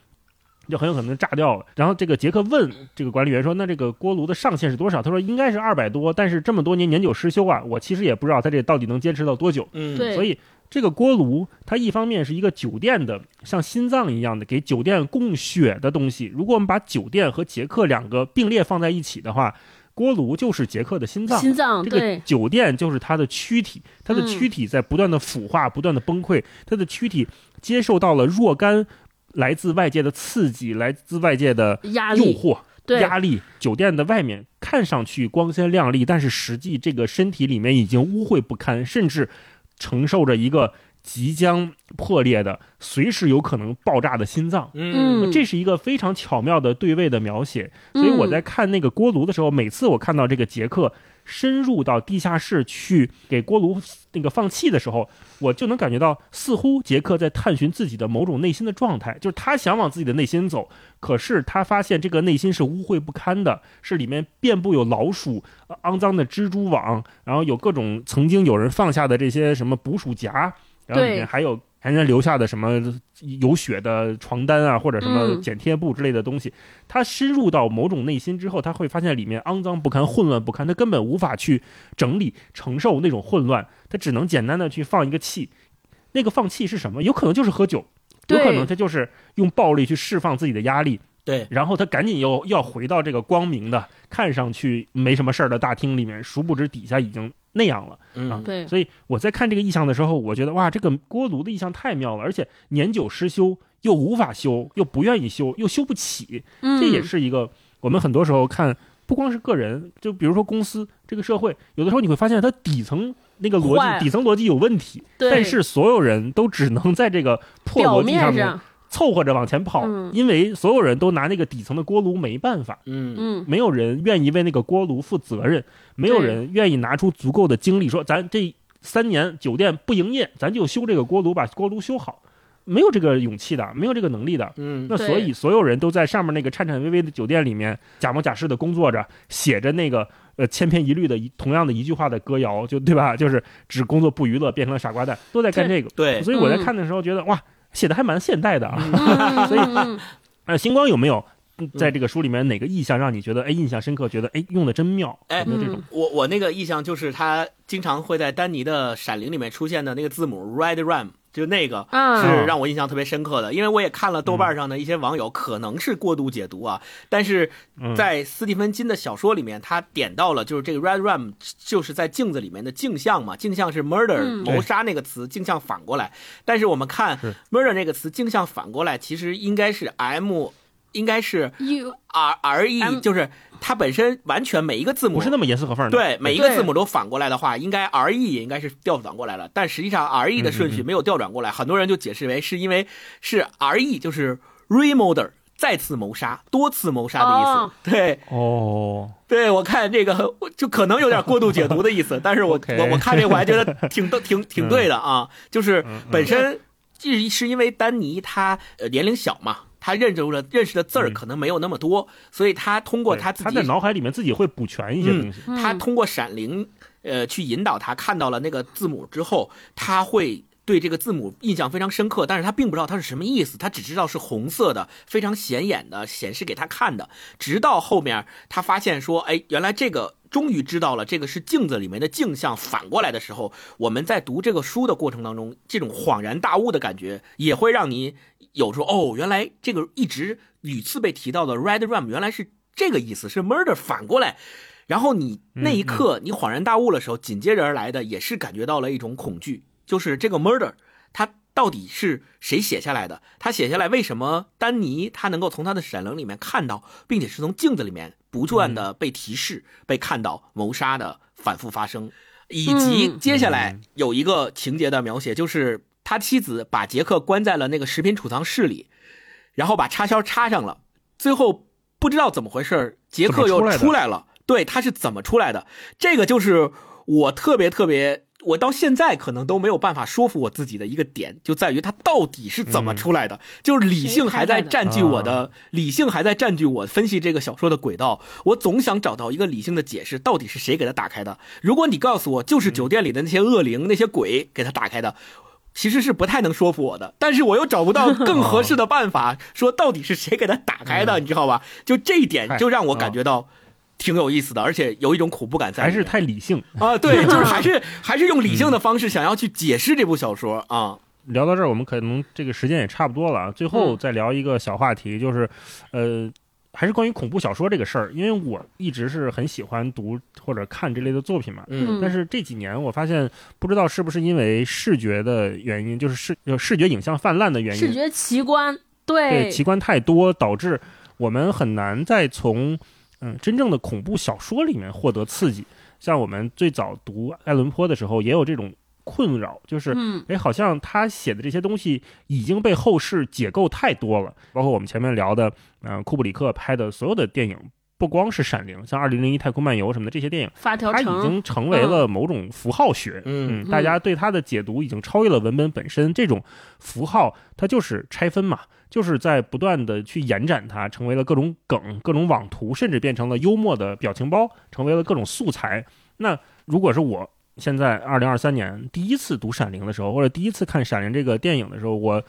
就很有可能炸掉了。然后这个杰克问这个管理员说：“那这个锅炉的上限是多少？”他说：“应该是二百多，但是这么多年年久失修啊，我其实也不知道他这到底能坚持到多久。嗯，所以这个锅炉它一方面是一个酒店的像心脏一样的给酒店供血的东西。如果我们把酒店和杰克两个并列放在一起的话，锅炉就是杰克的心脏。心脏这个对，酒店就是它的躯体，它的嗯躯体在不断的腐化、不断的崩溃，它的躯体接受到了若干来自外界的刺激、来自外界的诱惑、对，压力。酒店的外面看上去光鲜亮丽，但是实际这个身体里面已经污秽不堪，甚至承受着一个即将破裂的、随时有可能爆炸的心脏。嗯。嗯。这是一个非常巧妙的对位的描写，所以我在看那个锅炉的时候，每次我看到这个杰克深入到地下室去给锅炉那个放气的时候，我就能感觉到，似乎杰克在探寻自己的某种内心的状态，就是他想往自己的内心走，可是他发现这个内心是污秽不堪的，是里面遍布有老鼠、呃肮脏的蜘蛛网，然后有各种曾经有人放下的这些什么捕鼠夹，然后里面还有还人留下的什么有血的床单啊，或者什么嗯剪贴布之类的东西。他深入到某种内心之后，他会发现里面肮脏不堪、混乱不堪，他根本无法去整理、承受那种混乱，他只能简单的去放一个气。那个放气是什么？有可能就是喝酒，有可能他就是用暴力去释放自己的压力，对，然后他赶紧又要回到这个光明的、看上去没什么事儿的大厅里面，殊不知底下已经那样了。嗯，对，所以我在看这个意象的时候，我觉得哇，这个锅炉的意象太妙了，而且年久失修，又无法修，又不愿意修，又修不起，嗯，这也是一个我们很多时候看，不光是个人，就比如说公司这个社会，有的时候你会发现它底层那个逻辑，底层逻辑有问题，对。但是所有人都只能在这个破逻辑上面面上，凑合着往前跑，嗯因为所有人都拿那个底层的锅炉没办法。嗯嗯，没有人愿意为那个锅炉负责任，没有人愿意拿出足够的精力说，咱这三年酒店不营业，咱就修这个锅炉，把锅炉修好。没有这个勇气的，没有这个能力的。嗯那所以所有人都在上面那个颤颤巍巍的酒店里面假模假式的工作着，写着那个呃千篇一律的一同样的一句话的歌谣，就对吧？就是只工作不娱乐，变成了傻瓜蛋，都在干这个。对，所以我在嗯看的时候觉得哇，写的还蛮现代的啊。嗯 所以嗯嗯呃，星光有没有嗯在这个书里面哪个意象让你觉得哎印象深刻？觉得哎用的真妙？哎有没有这种？嗯我我那个意象就是他经常会在丹尼的《闪灵》里面出现的那个字母 Red Ram，就那个啊是让我印象特别深刻的。因为我也看了豆瓣上的一些网友可能是过度解读啊，但是嗯在斯蒂芬金的小说里面，他点到了就是这个 Red Ram 就是在镜子里面的镜像嘛，镜像是 murder 嗯谋杀那个词，镜像反过来。但是我们看 murder 那个词镜像反过来，其实应该是 M，应该是 You R R E，就是它本身完全每一个字母不是那么严丝合缝的。对，每一个字母都反过来的话，应该 R E 也应该是调转过来了，但实际上 R E 的顺序没有调转过来，很多人就解释为是因为是 R E 就是 remurder 再次谋杀、多次谋杀的意思。哦。对，哦，对我看这个就可能有点过度解读的意思，但是我我我看这我还觉得挺对 挺挺对的啊，就是嗯嗯。本身是是因为丹尼他呃年龄小嘛。他认识了认识的字儿嗯可能没有那么多，所以他通过他自己他在脑海里面自己会补全一些东西。嗯他通过闪灵，呃，去引导他看到了那个字母之后，他会对这个字母印象非常深刻，但是他并不知道它是什么意思，他只知道是红色的，非常显眼的显示给他看的。直到后面他发现说，哎，原来这个终于知道了，这个是镜子里面的镜像反过来的时候，我们在读这个书的过程当中，这种恍然大悟的感觉，也会让你有说，哦，原来这个一直屡次被提到的 Red Ram 原来是这个意思，是 murder 反过来。然后你那一刻你恍然大悟的时候，紧接着而来的也是感觉到了一种恐惧，就是这个 murder 它到底是谁写下来的？他写下来为什么丹尼他能够从他的闪灵里面看到，并且是从镜子里面不断的被提示、被看到谋杀的反复发生，以及嗯接下来有一个情节的描写，就是他妻子把杰克关在了那个食品储藏室里，然后把插销插上了，最后不知道怎么回事，杰克又出来了。对，他是怎么出来的？这个就是我特别特别，我到现在可能都没有办法说服我自己的一个点，就在于他到底是怎么出来的。就是理性还在占据我的，理性还在占据我分析这个小说的轨道。我总想找到一个理性的解释，到底是谁给他打开的？如果你告诉我就是酒店里的那些恶灵、那些鬼给他打开的。其实是不太能说服我的，但是我又找不到更合适的办法，说到底是谁给他打开的，你知道吧？就这一点就让我感觉到挺有意思的，而且有一种恐怖感在。还是太理性。啊，对，就是还是还是用理性的方式想要去解释这部小说啊。聊到这儿，我们可能这个时间也差不多了啊。最后嗯再聊一个小话题，就是，呃，还是关于恐怖小说这个事儿。因为我一直是很喜欢读或者看这类的作品嘛。嗯但是这几年我发现，不知道是不是因为视觉的原因，就是视就视觉影像泛滥的原因，视觉奇观，对对，奇观太多，导致我们很难再从嗯真正的恐怖小说里面获得刺激。像我们最早读爱伦坡的时候，也有这种困扰，就是嗯哎，好像他写的这些东西已经被后世解构太多了，包括我们前面聊的，嗯、库布里克拍的所有的电影，不光是《闪灵》，像《二零零一太空漫游》什么的这些电影，它已发条城，经成为了某种符号学。嗯嗯，大家对它的解读已经超越了文本本身。这种符号，它就是拆分嘛，就是在不断的去延展它，成为了各种梗、各种网图，甚至变成了幽默的表情包，成为了各种素材。那如果是我现在二零二三年第一次读《闪灵》的时候，或者第一次看《闪灵》这个电影的时候，我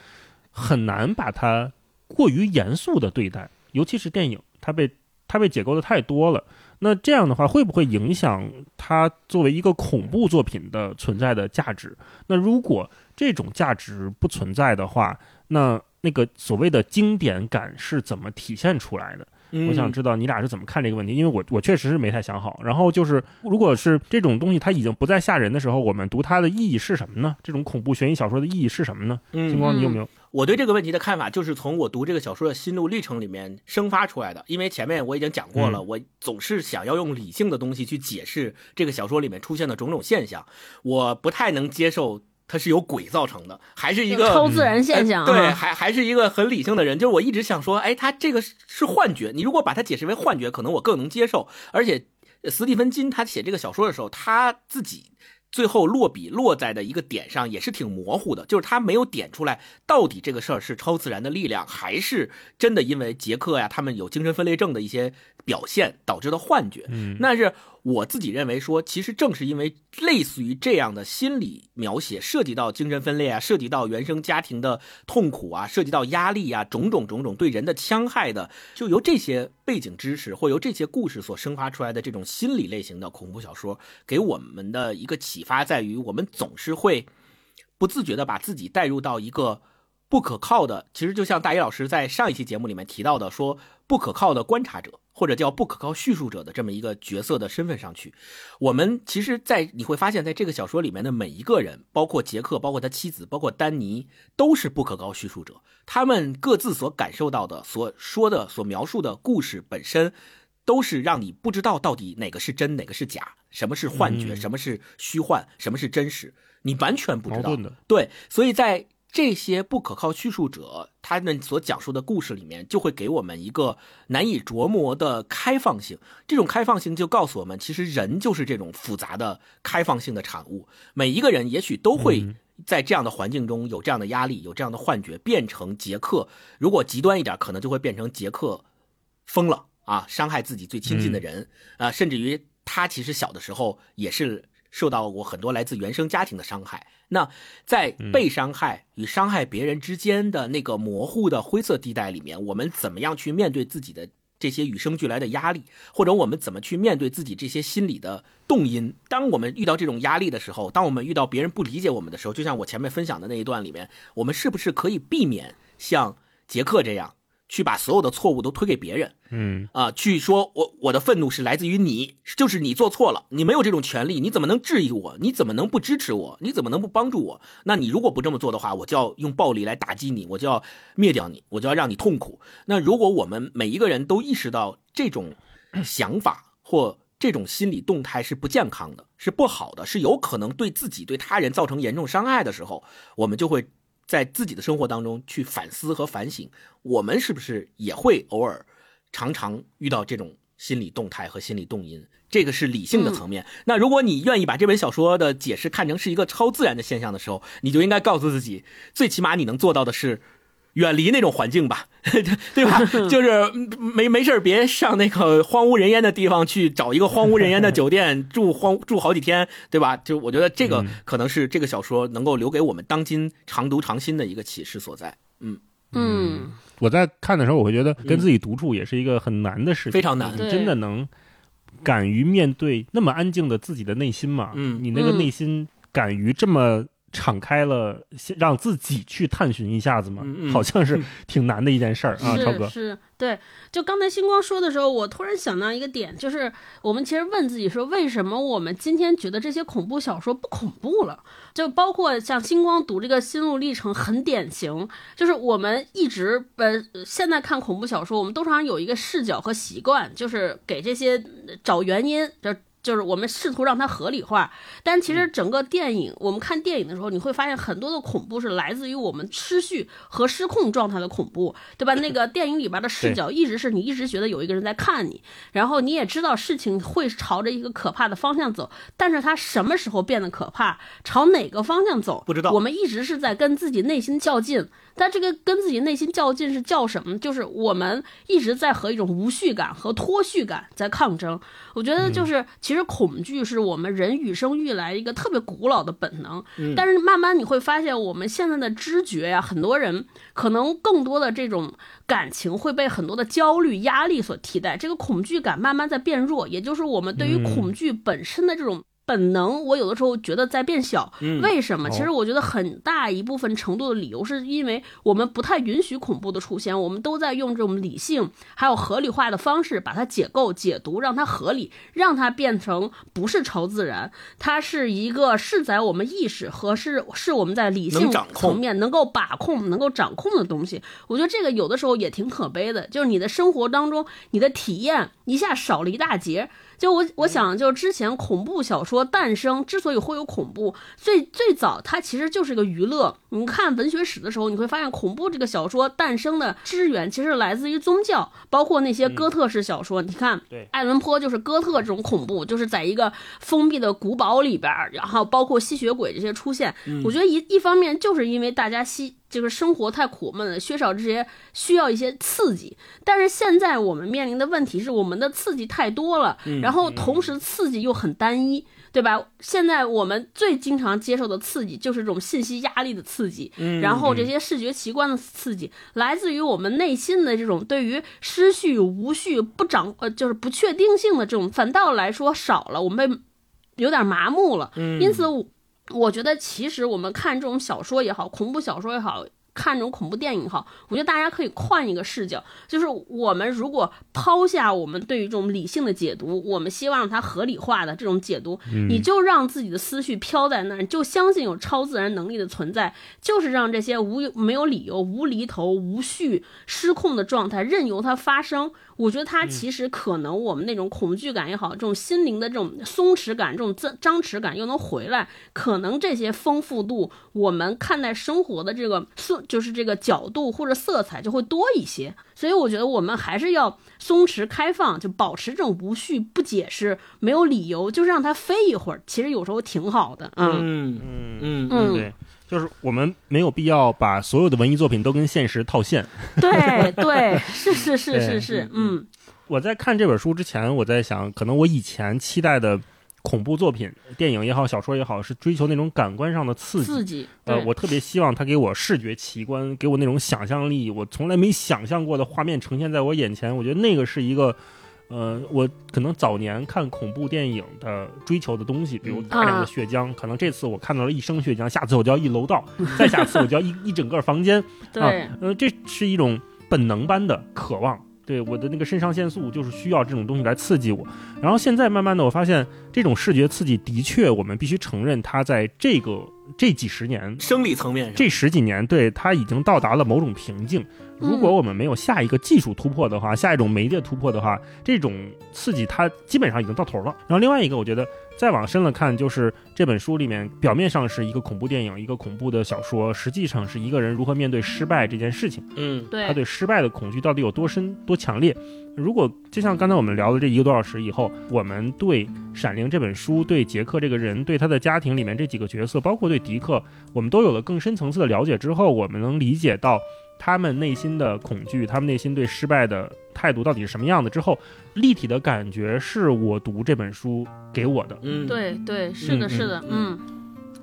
很难把它过于严肃的对待，尤其是电影，它被它被解构的太多了。那这样的话，会不会影响它作为一个恐怖作品的存在的价值？那如果这种价值不存在的话，那那个所谓的经典感是怎么体现出来的？嗯我想知道你俩是怎么看这个问题，因为我我确实是没太想好。然后就是，如果是这种东西它已经不再吓人的时候，我们读它的意义是什么呢？这种恐怖悬疑小说的意义是什么呢？嗯星光，你有没有？我对这个问题的看法，就是从我读这个小说的心路历程里面生发出来的。因为前面我已经讲过了，我总是想要用理性的东西去解释这个小说里面出现的种种现象，我不太能接受它是由鬼造成的，还是一个超自然现象、啊呃对，还还是一个很理性的人。就是我一直想说，哎，他这个是是幻觉。你如果把它解释为幻觉，可能我更能接受。而且，呃斯蒂芬金他写这个小说的时候，他自己最后落笔落在的一个点上也是挺模糊的，就是他没有点出来到底这个事儿是超自然的力量，还是真的因为杰克呀他们有精神分裂症的一些表现导致的幻觉。嗯那是我自己认为说，其实正是因为类似于这样的心理描写，涉及到精神分裂啊，涉及到原生家庭的痛苦啊，涉及到压力啊，种种种种对人的戕害的，就由这些背景知识或由这些故事所生发出来的这种心理类型的恐怖小说，给我们的一个启发在于，我们总是会不自觉的把自己带入到一个。不可靠的，其实就像大一老师在上一期节目里面提到的，说不可靠的观察者，或者叫不可靠叙述者的这么一个角色的身份上去。我们其实，在你会发现在这个小说里面的每一个人，包括杰克，包括他妻子，包括丹尼，都是不可靠叙述者。他们各自所感受到的、所说的、所描述的故事本身，都是让你不知道到底哪个是真，哪个是假，什么是幻觉，嗯什么是虚幻，什么是真实，你完全不知道。的，对，所以在这些不可靠叙述者他们所讲述的故事里面，就会给我们一个难以琢磨的开放性。这种开放性就告诉我们，其实人就是这种复杂的开放性的产物。每一个人也许都会嗯在这样的环境中有这样的压力，有这样的幻觉，变成杰克。如果极端一点，可能就会变成杰克疯了啊，伤害自己最亲近的人啊、甚至于他其实小的时候也是受到过很多来自原生家庭的伤害。那在被伤害与伤害别人之间的那个模糊的灰色地带里面，我们怎么样去面对自己的这些与生俱来的压力，或者我们怎么去面对自己这些心理的动因？当我们遇到这种压力的时候，当我们遇到别人不理解我们的时候，就像我前面分享的那一段里面，我们是不是可以避免像杰克这样去把所有的错误都推给别人？嗯啊，去说我我的愤怒是来自于你，就是你做错了，你没有这种权利，你怎么能质疑我？你怎么能不支持我？你怎么能不帮助我？那你如果不这么做的话，我就要用暴力来打击你，我就要灭掉你，我就要让你痛苦。那如果我们每一个人都意识到这种 想法或这种心理动态是不健康的，是不好的，是有可能对自己对他人造成严重伤害的时候，我们就会在自己的生活当中去反思和反省，我们是不是也会偶尔。常常遇到这种心理动态和心理动因，这个是理性的层面。那如果你愿意把这本小说的解释看成是一个超自然的现象的时候，你就应该告诉自己，最起码你能做到的是。远离那种环境吧，对吧？就是嗯没没事儿别上那个荒无人烟的地方去找一个荒无人烟的酒店 住荒住好几天，对吧？就我觉得这个可能是这个小说能够留给我们当今常读常新的一个启示所在。嗯，嗯，我在看的时候，我会觉得跟自己独处也是一个很难的事情，非常难你真的能敢于面对那么安静的自己的内心吗？嗯你那个嗯内心敢于这么敞开了，先让自己去探寻一下子嘛？好像是挺难的一件事儿啊，超哥。是是，对。就刚才星光说的时候，我突然想到一个点，就是我们其实问自己说，为什么我们今天觉得这些恐怖小说不恐怖了？就包括像星光读这个心路历程，很典型，就是我们一直呃，现在看恐怖小说，我们都常常有一个视角和习惯，就是给这些呃找原因，就就是我们试图让它合理化。但其实整个电影，我们看电影的时候，你会发现很多的恐怖是来自于我们失序和失控状态的恐怖，对吧？那个 电影里边的视角一直是你一直觉得有一个人在看你，然后你也知道事情会朝着一个可怕的方向走，但是它什么时候变得可怕，朝哪个方向走，不知道我们一直是在跟自己内心较劲。但这个跟自己内心较劲是较什么？就是我们一直在和一种无序感和脱序感在抗争。我觉得就是，其其实恐惧是我们人与生俱来一个特别古老的本能。嗯但是慢慢你会发现，我们现在的知觉呀、很多人可能更多的这种感情会被很多的焦虑、压力所替代，这个恐惧感慢慢在变弱，也就是我们对于嗯恐惧本身的这种。本能，我有的时候觉得在变小。嗯为什么？哦其实我觉得很大一部分程度的理由，是因为我们不太允许恐怖的出现，我们都在用这种理性还有合理化的方式把它解构、解读，让它合理，让它变成不是超自然，它是一个是在我们意识和是是我们在理性层面能够把控、能够掌控的东西。我觉得这个有的时候也挺可悲的，就是你的生活当中，你的体验一下少了一大截。就我我想，就之前恐怖小说诞生之所以会有恐怖，最最早它其实就是个娱乐。你看文学史的时候，你会发现恐怖这个小说诞生的支源其实来自于宗教，包括那些哥特式小说。你看，对爱伦坡就是哥特这种恐怖，就是在一个封闭的古堡里边儿，然后包括吸血鬼这些出现。我觉得一一方面就是因为大家吸这个生活太苦闷了，缺少这些需要一些刺激。但是现在我们面临的问题是，我们的刺激太多了，然后同时刺激又很单一。对吧？现在我们最经常接受的刺激就是这种信息压力的刺激，然后这些视觉奇观的刺激，来自于我们内心的这种对于失序、无序、不掌呃就是不确定性的这种，反倒来说少了，我们被有点麻木了。因此我，觉得其实我们看这种小说也好，恐怖小说也好。看这种恐怖电影也好，我觉得大家可以换一个视角，就是我们如果抛下我们对于这种理性的解读，我们希望让它合理化的这种解读，你就让自己的思绪飘在那儿，就相信有超自然能力的存在，就是让这些无没有理由、无厘头、无序、失控的状态任由它发生。我觉得它其实可能我们那种恐惧感也好，这种心灵的这种松弛感、这种张张弛感又能回来，可能这些丰富度，我们看待生活的这个色，就是这个角度或者色彩就会多一些。所以我觉得我们还是要松弛开放，就保持这种无序、不解释、没有理由，就是让它飞一会儿，其实有时候挺好的。嗯嗯嗯嗯嗯对，就是我们没有必要把所有的文艺作品都跟现实套现。对对，是是是是是，嗯我在看这本书之前，我在想，可能我以前期待的恐怖作品，电影也好，小说也好，是追求那种感官上的刺激。刺激。呃，我特别希望它给我视觉奇观，给我那种想象力，我从来没想象过的画面呈现在我眼前。我觉得那个是一个，呃，我可能早年看恐怖电影的追求的东西，比如嗯大量的啊血浆。可能这次我看到了一升血浆，下次我就要一楼道，再下次我就要一一整个房间。对啊，呃，这是一种本能般的渴望。对我的那个肾上腺素就是需要这种东西来刺激我，然后现在慢慢的我发现这种视觉刺激的确，我们必须承认它在这个这几十年生理层面上，这十几年，对它已经到达了某种瓶颈。如果我们没有下一个技术突破的话，下一种媒介突破的话，这种刺激它基本上已经到头了。然后另外一个，我觉得再往深了看，就是这本书里面表面上是一个恐怖电影，一个恐怖的小说，实际上是一个人如何面对失败这件事情。嗯对他对失败的恐惧到底有多深、多强烈？如果就像刚才我们聊的这一个多小时以后，我们对《闪灵》这本书、对杰克这个人、对他的家庭里面这几个角色，包括对迪克，我们都有了更深层次的了解之后，我们能理解到他们内心的恐惧，他们内心对失败的态度到底是什么样的。之后，立体的感觉是我读这本书给我的。嗯，对对，是的，嗯是的，嗯，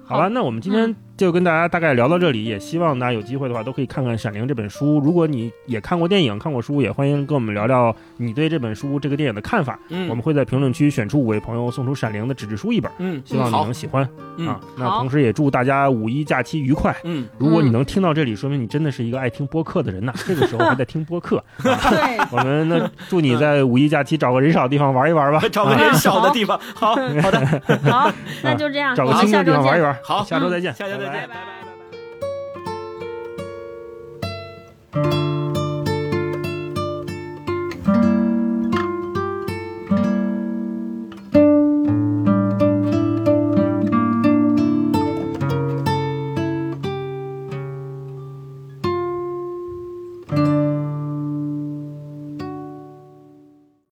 好吧，那我们今天就跟大家大概聊到这里，也希望大家有机会的话都可以看看《闪灵》这本书。如果你也看过电影、看过书，也欢迎跟我们聊聊你对这本书、这个电影的看法。嗯，我们会在评论区选出五位朋友送出《闪灵》的纸质书一本，嗯，希望你能喜欢、嗯啊。那同时也祝大家五一假期愉快。嗯，如果你能听到这里，说明你真的是一个爱听播客的人呐。这个时候还在听播客，对，我们呢祝你在五一假期找个人少的地方玩一玩吧，找个人少的地方，好 好的，好，那就这样，找个我们下周清静的地方玩一。玩。好下周再见，下周再见，拜拜拜拜拜拜。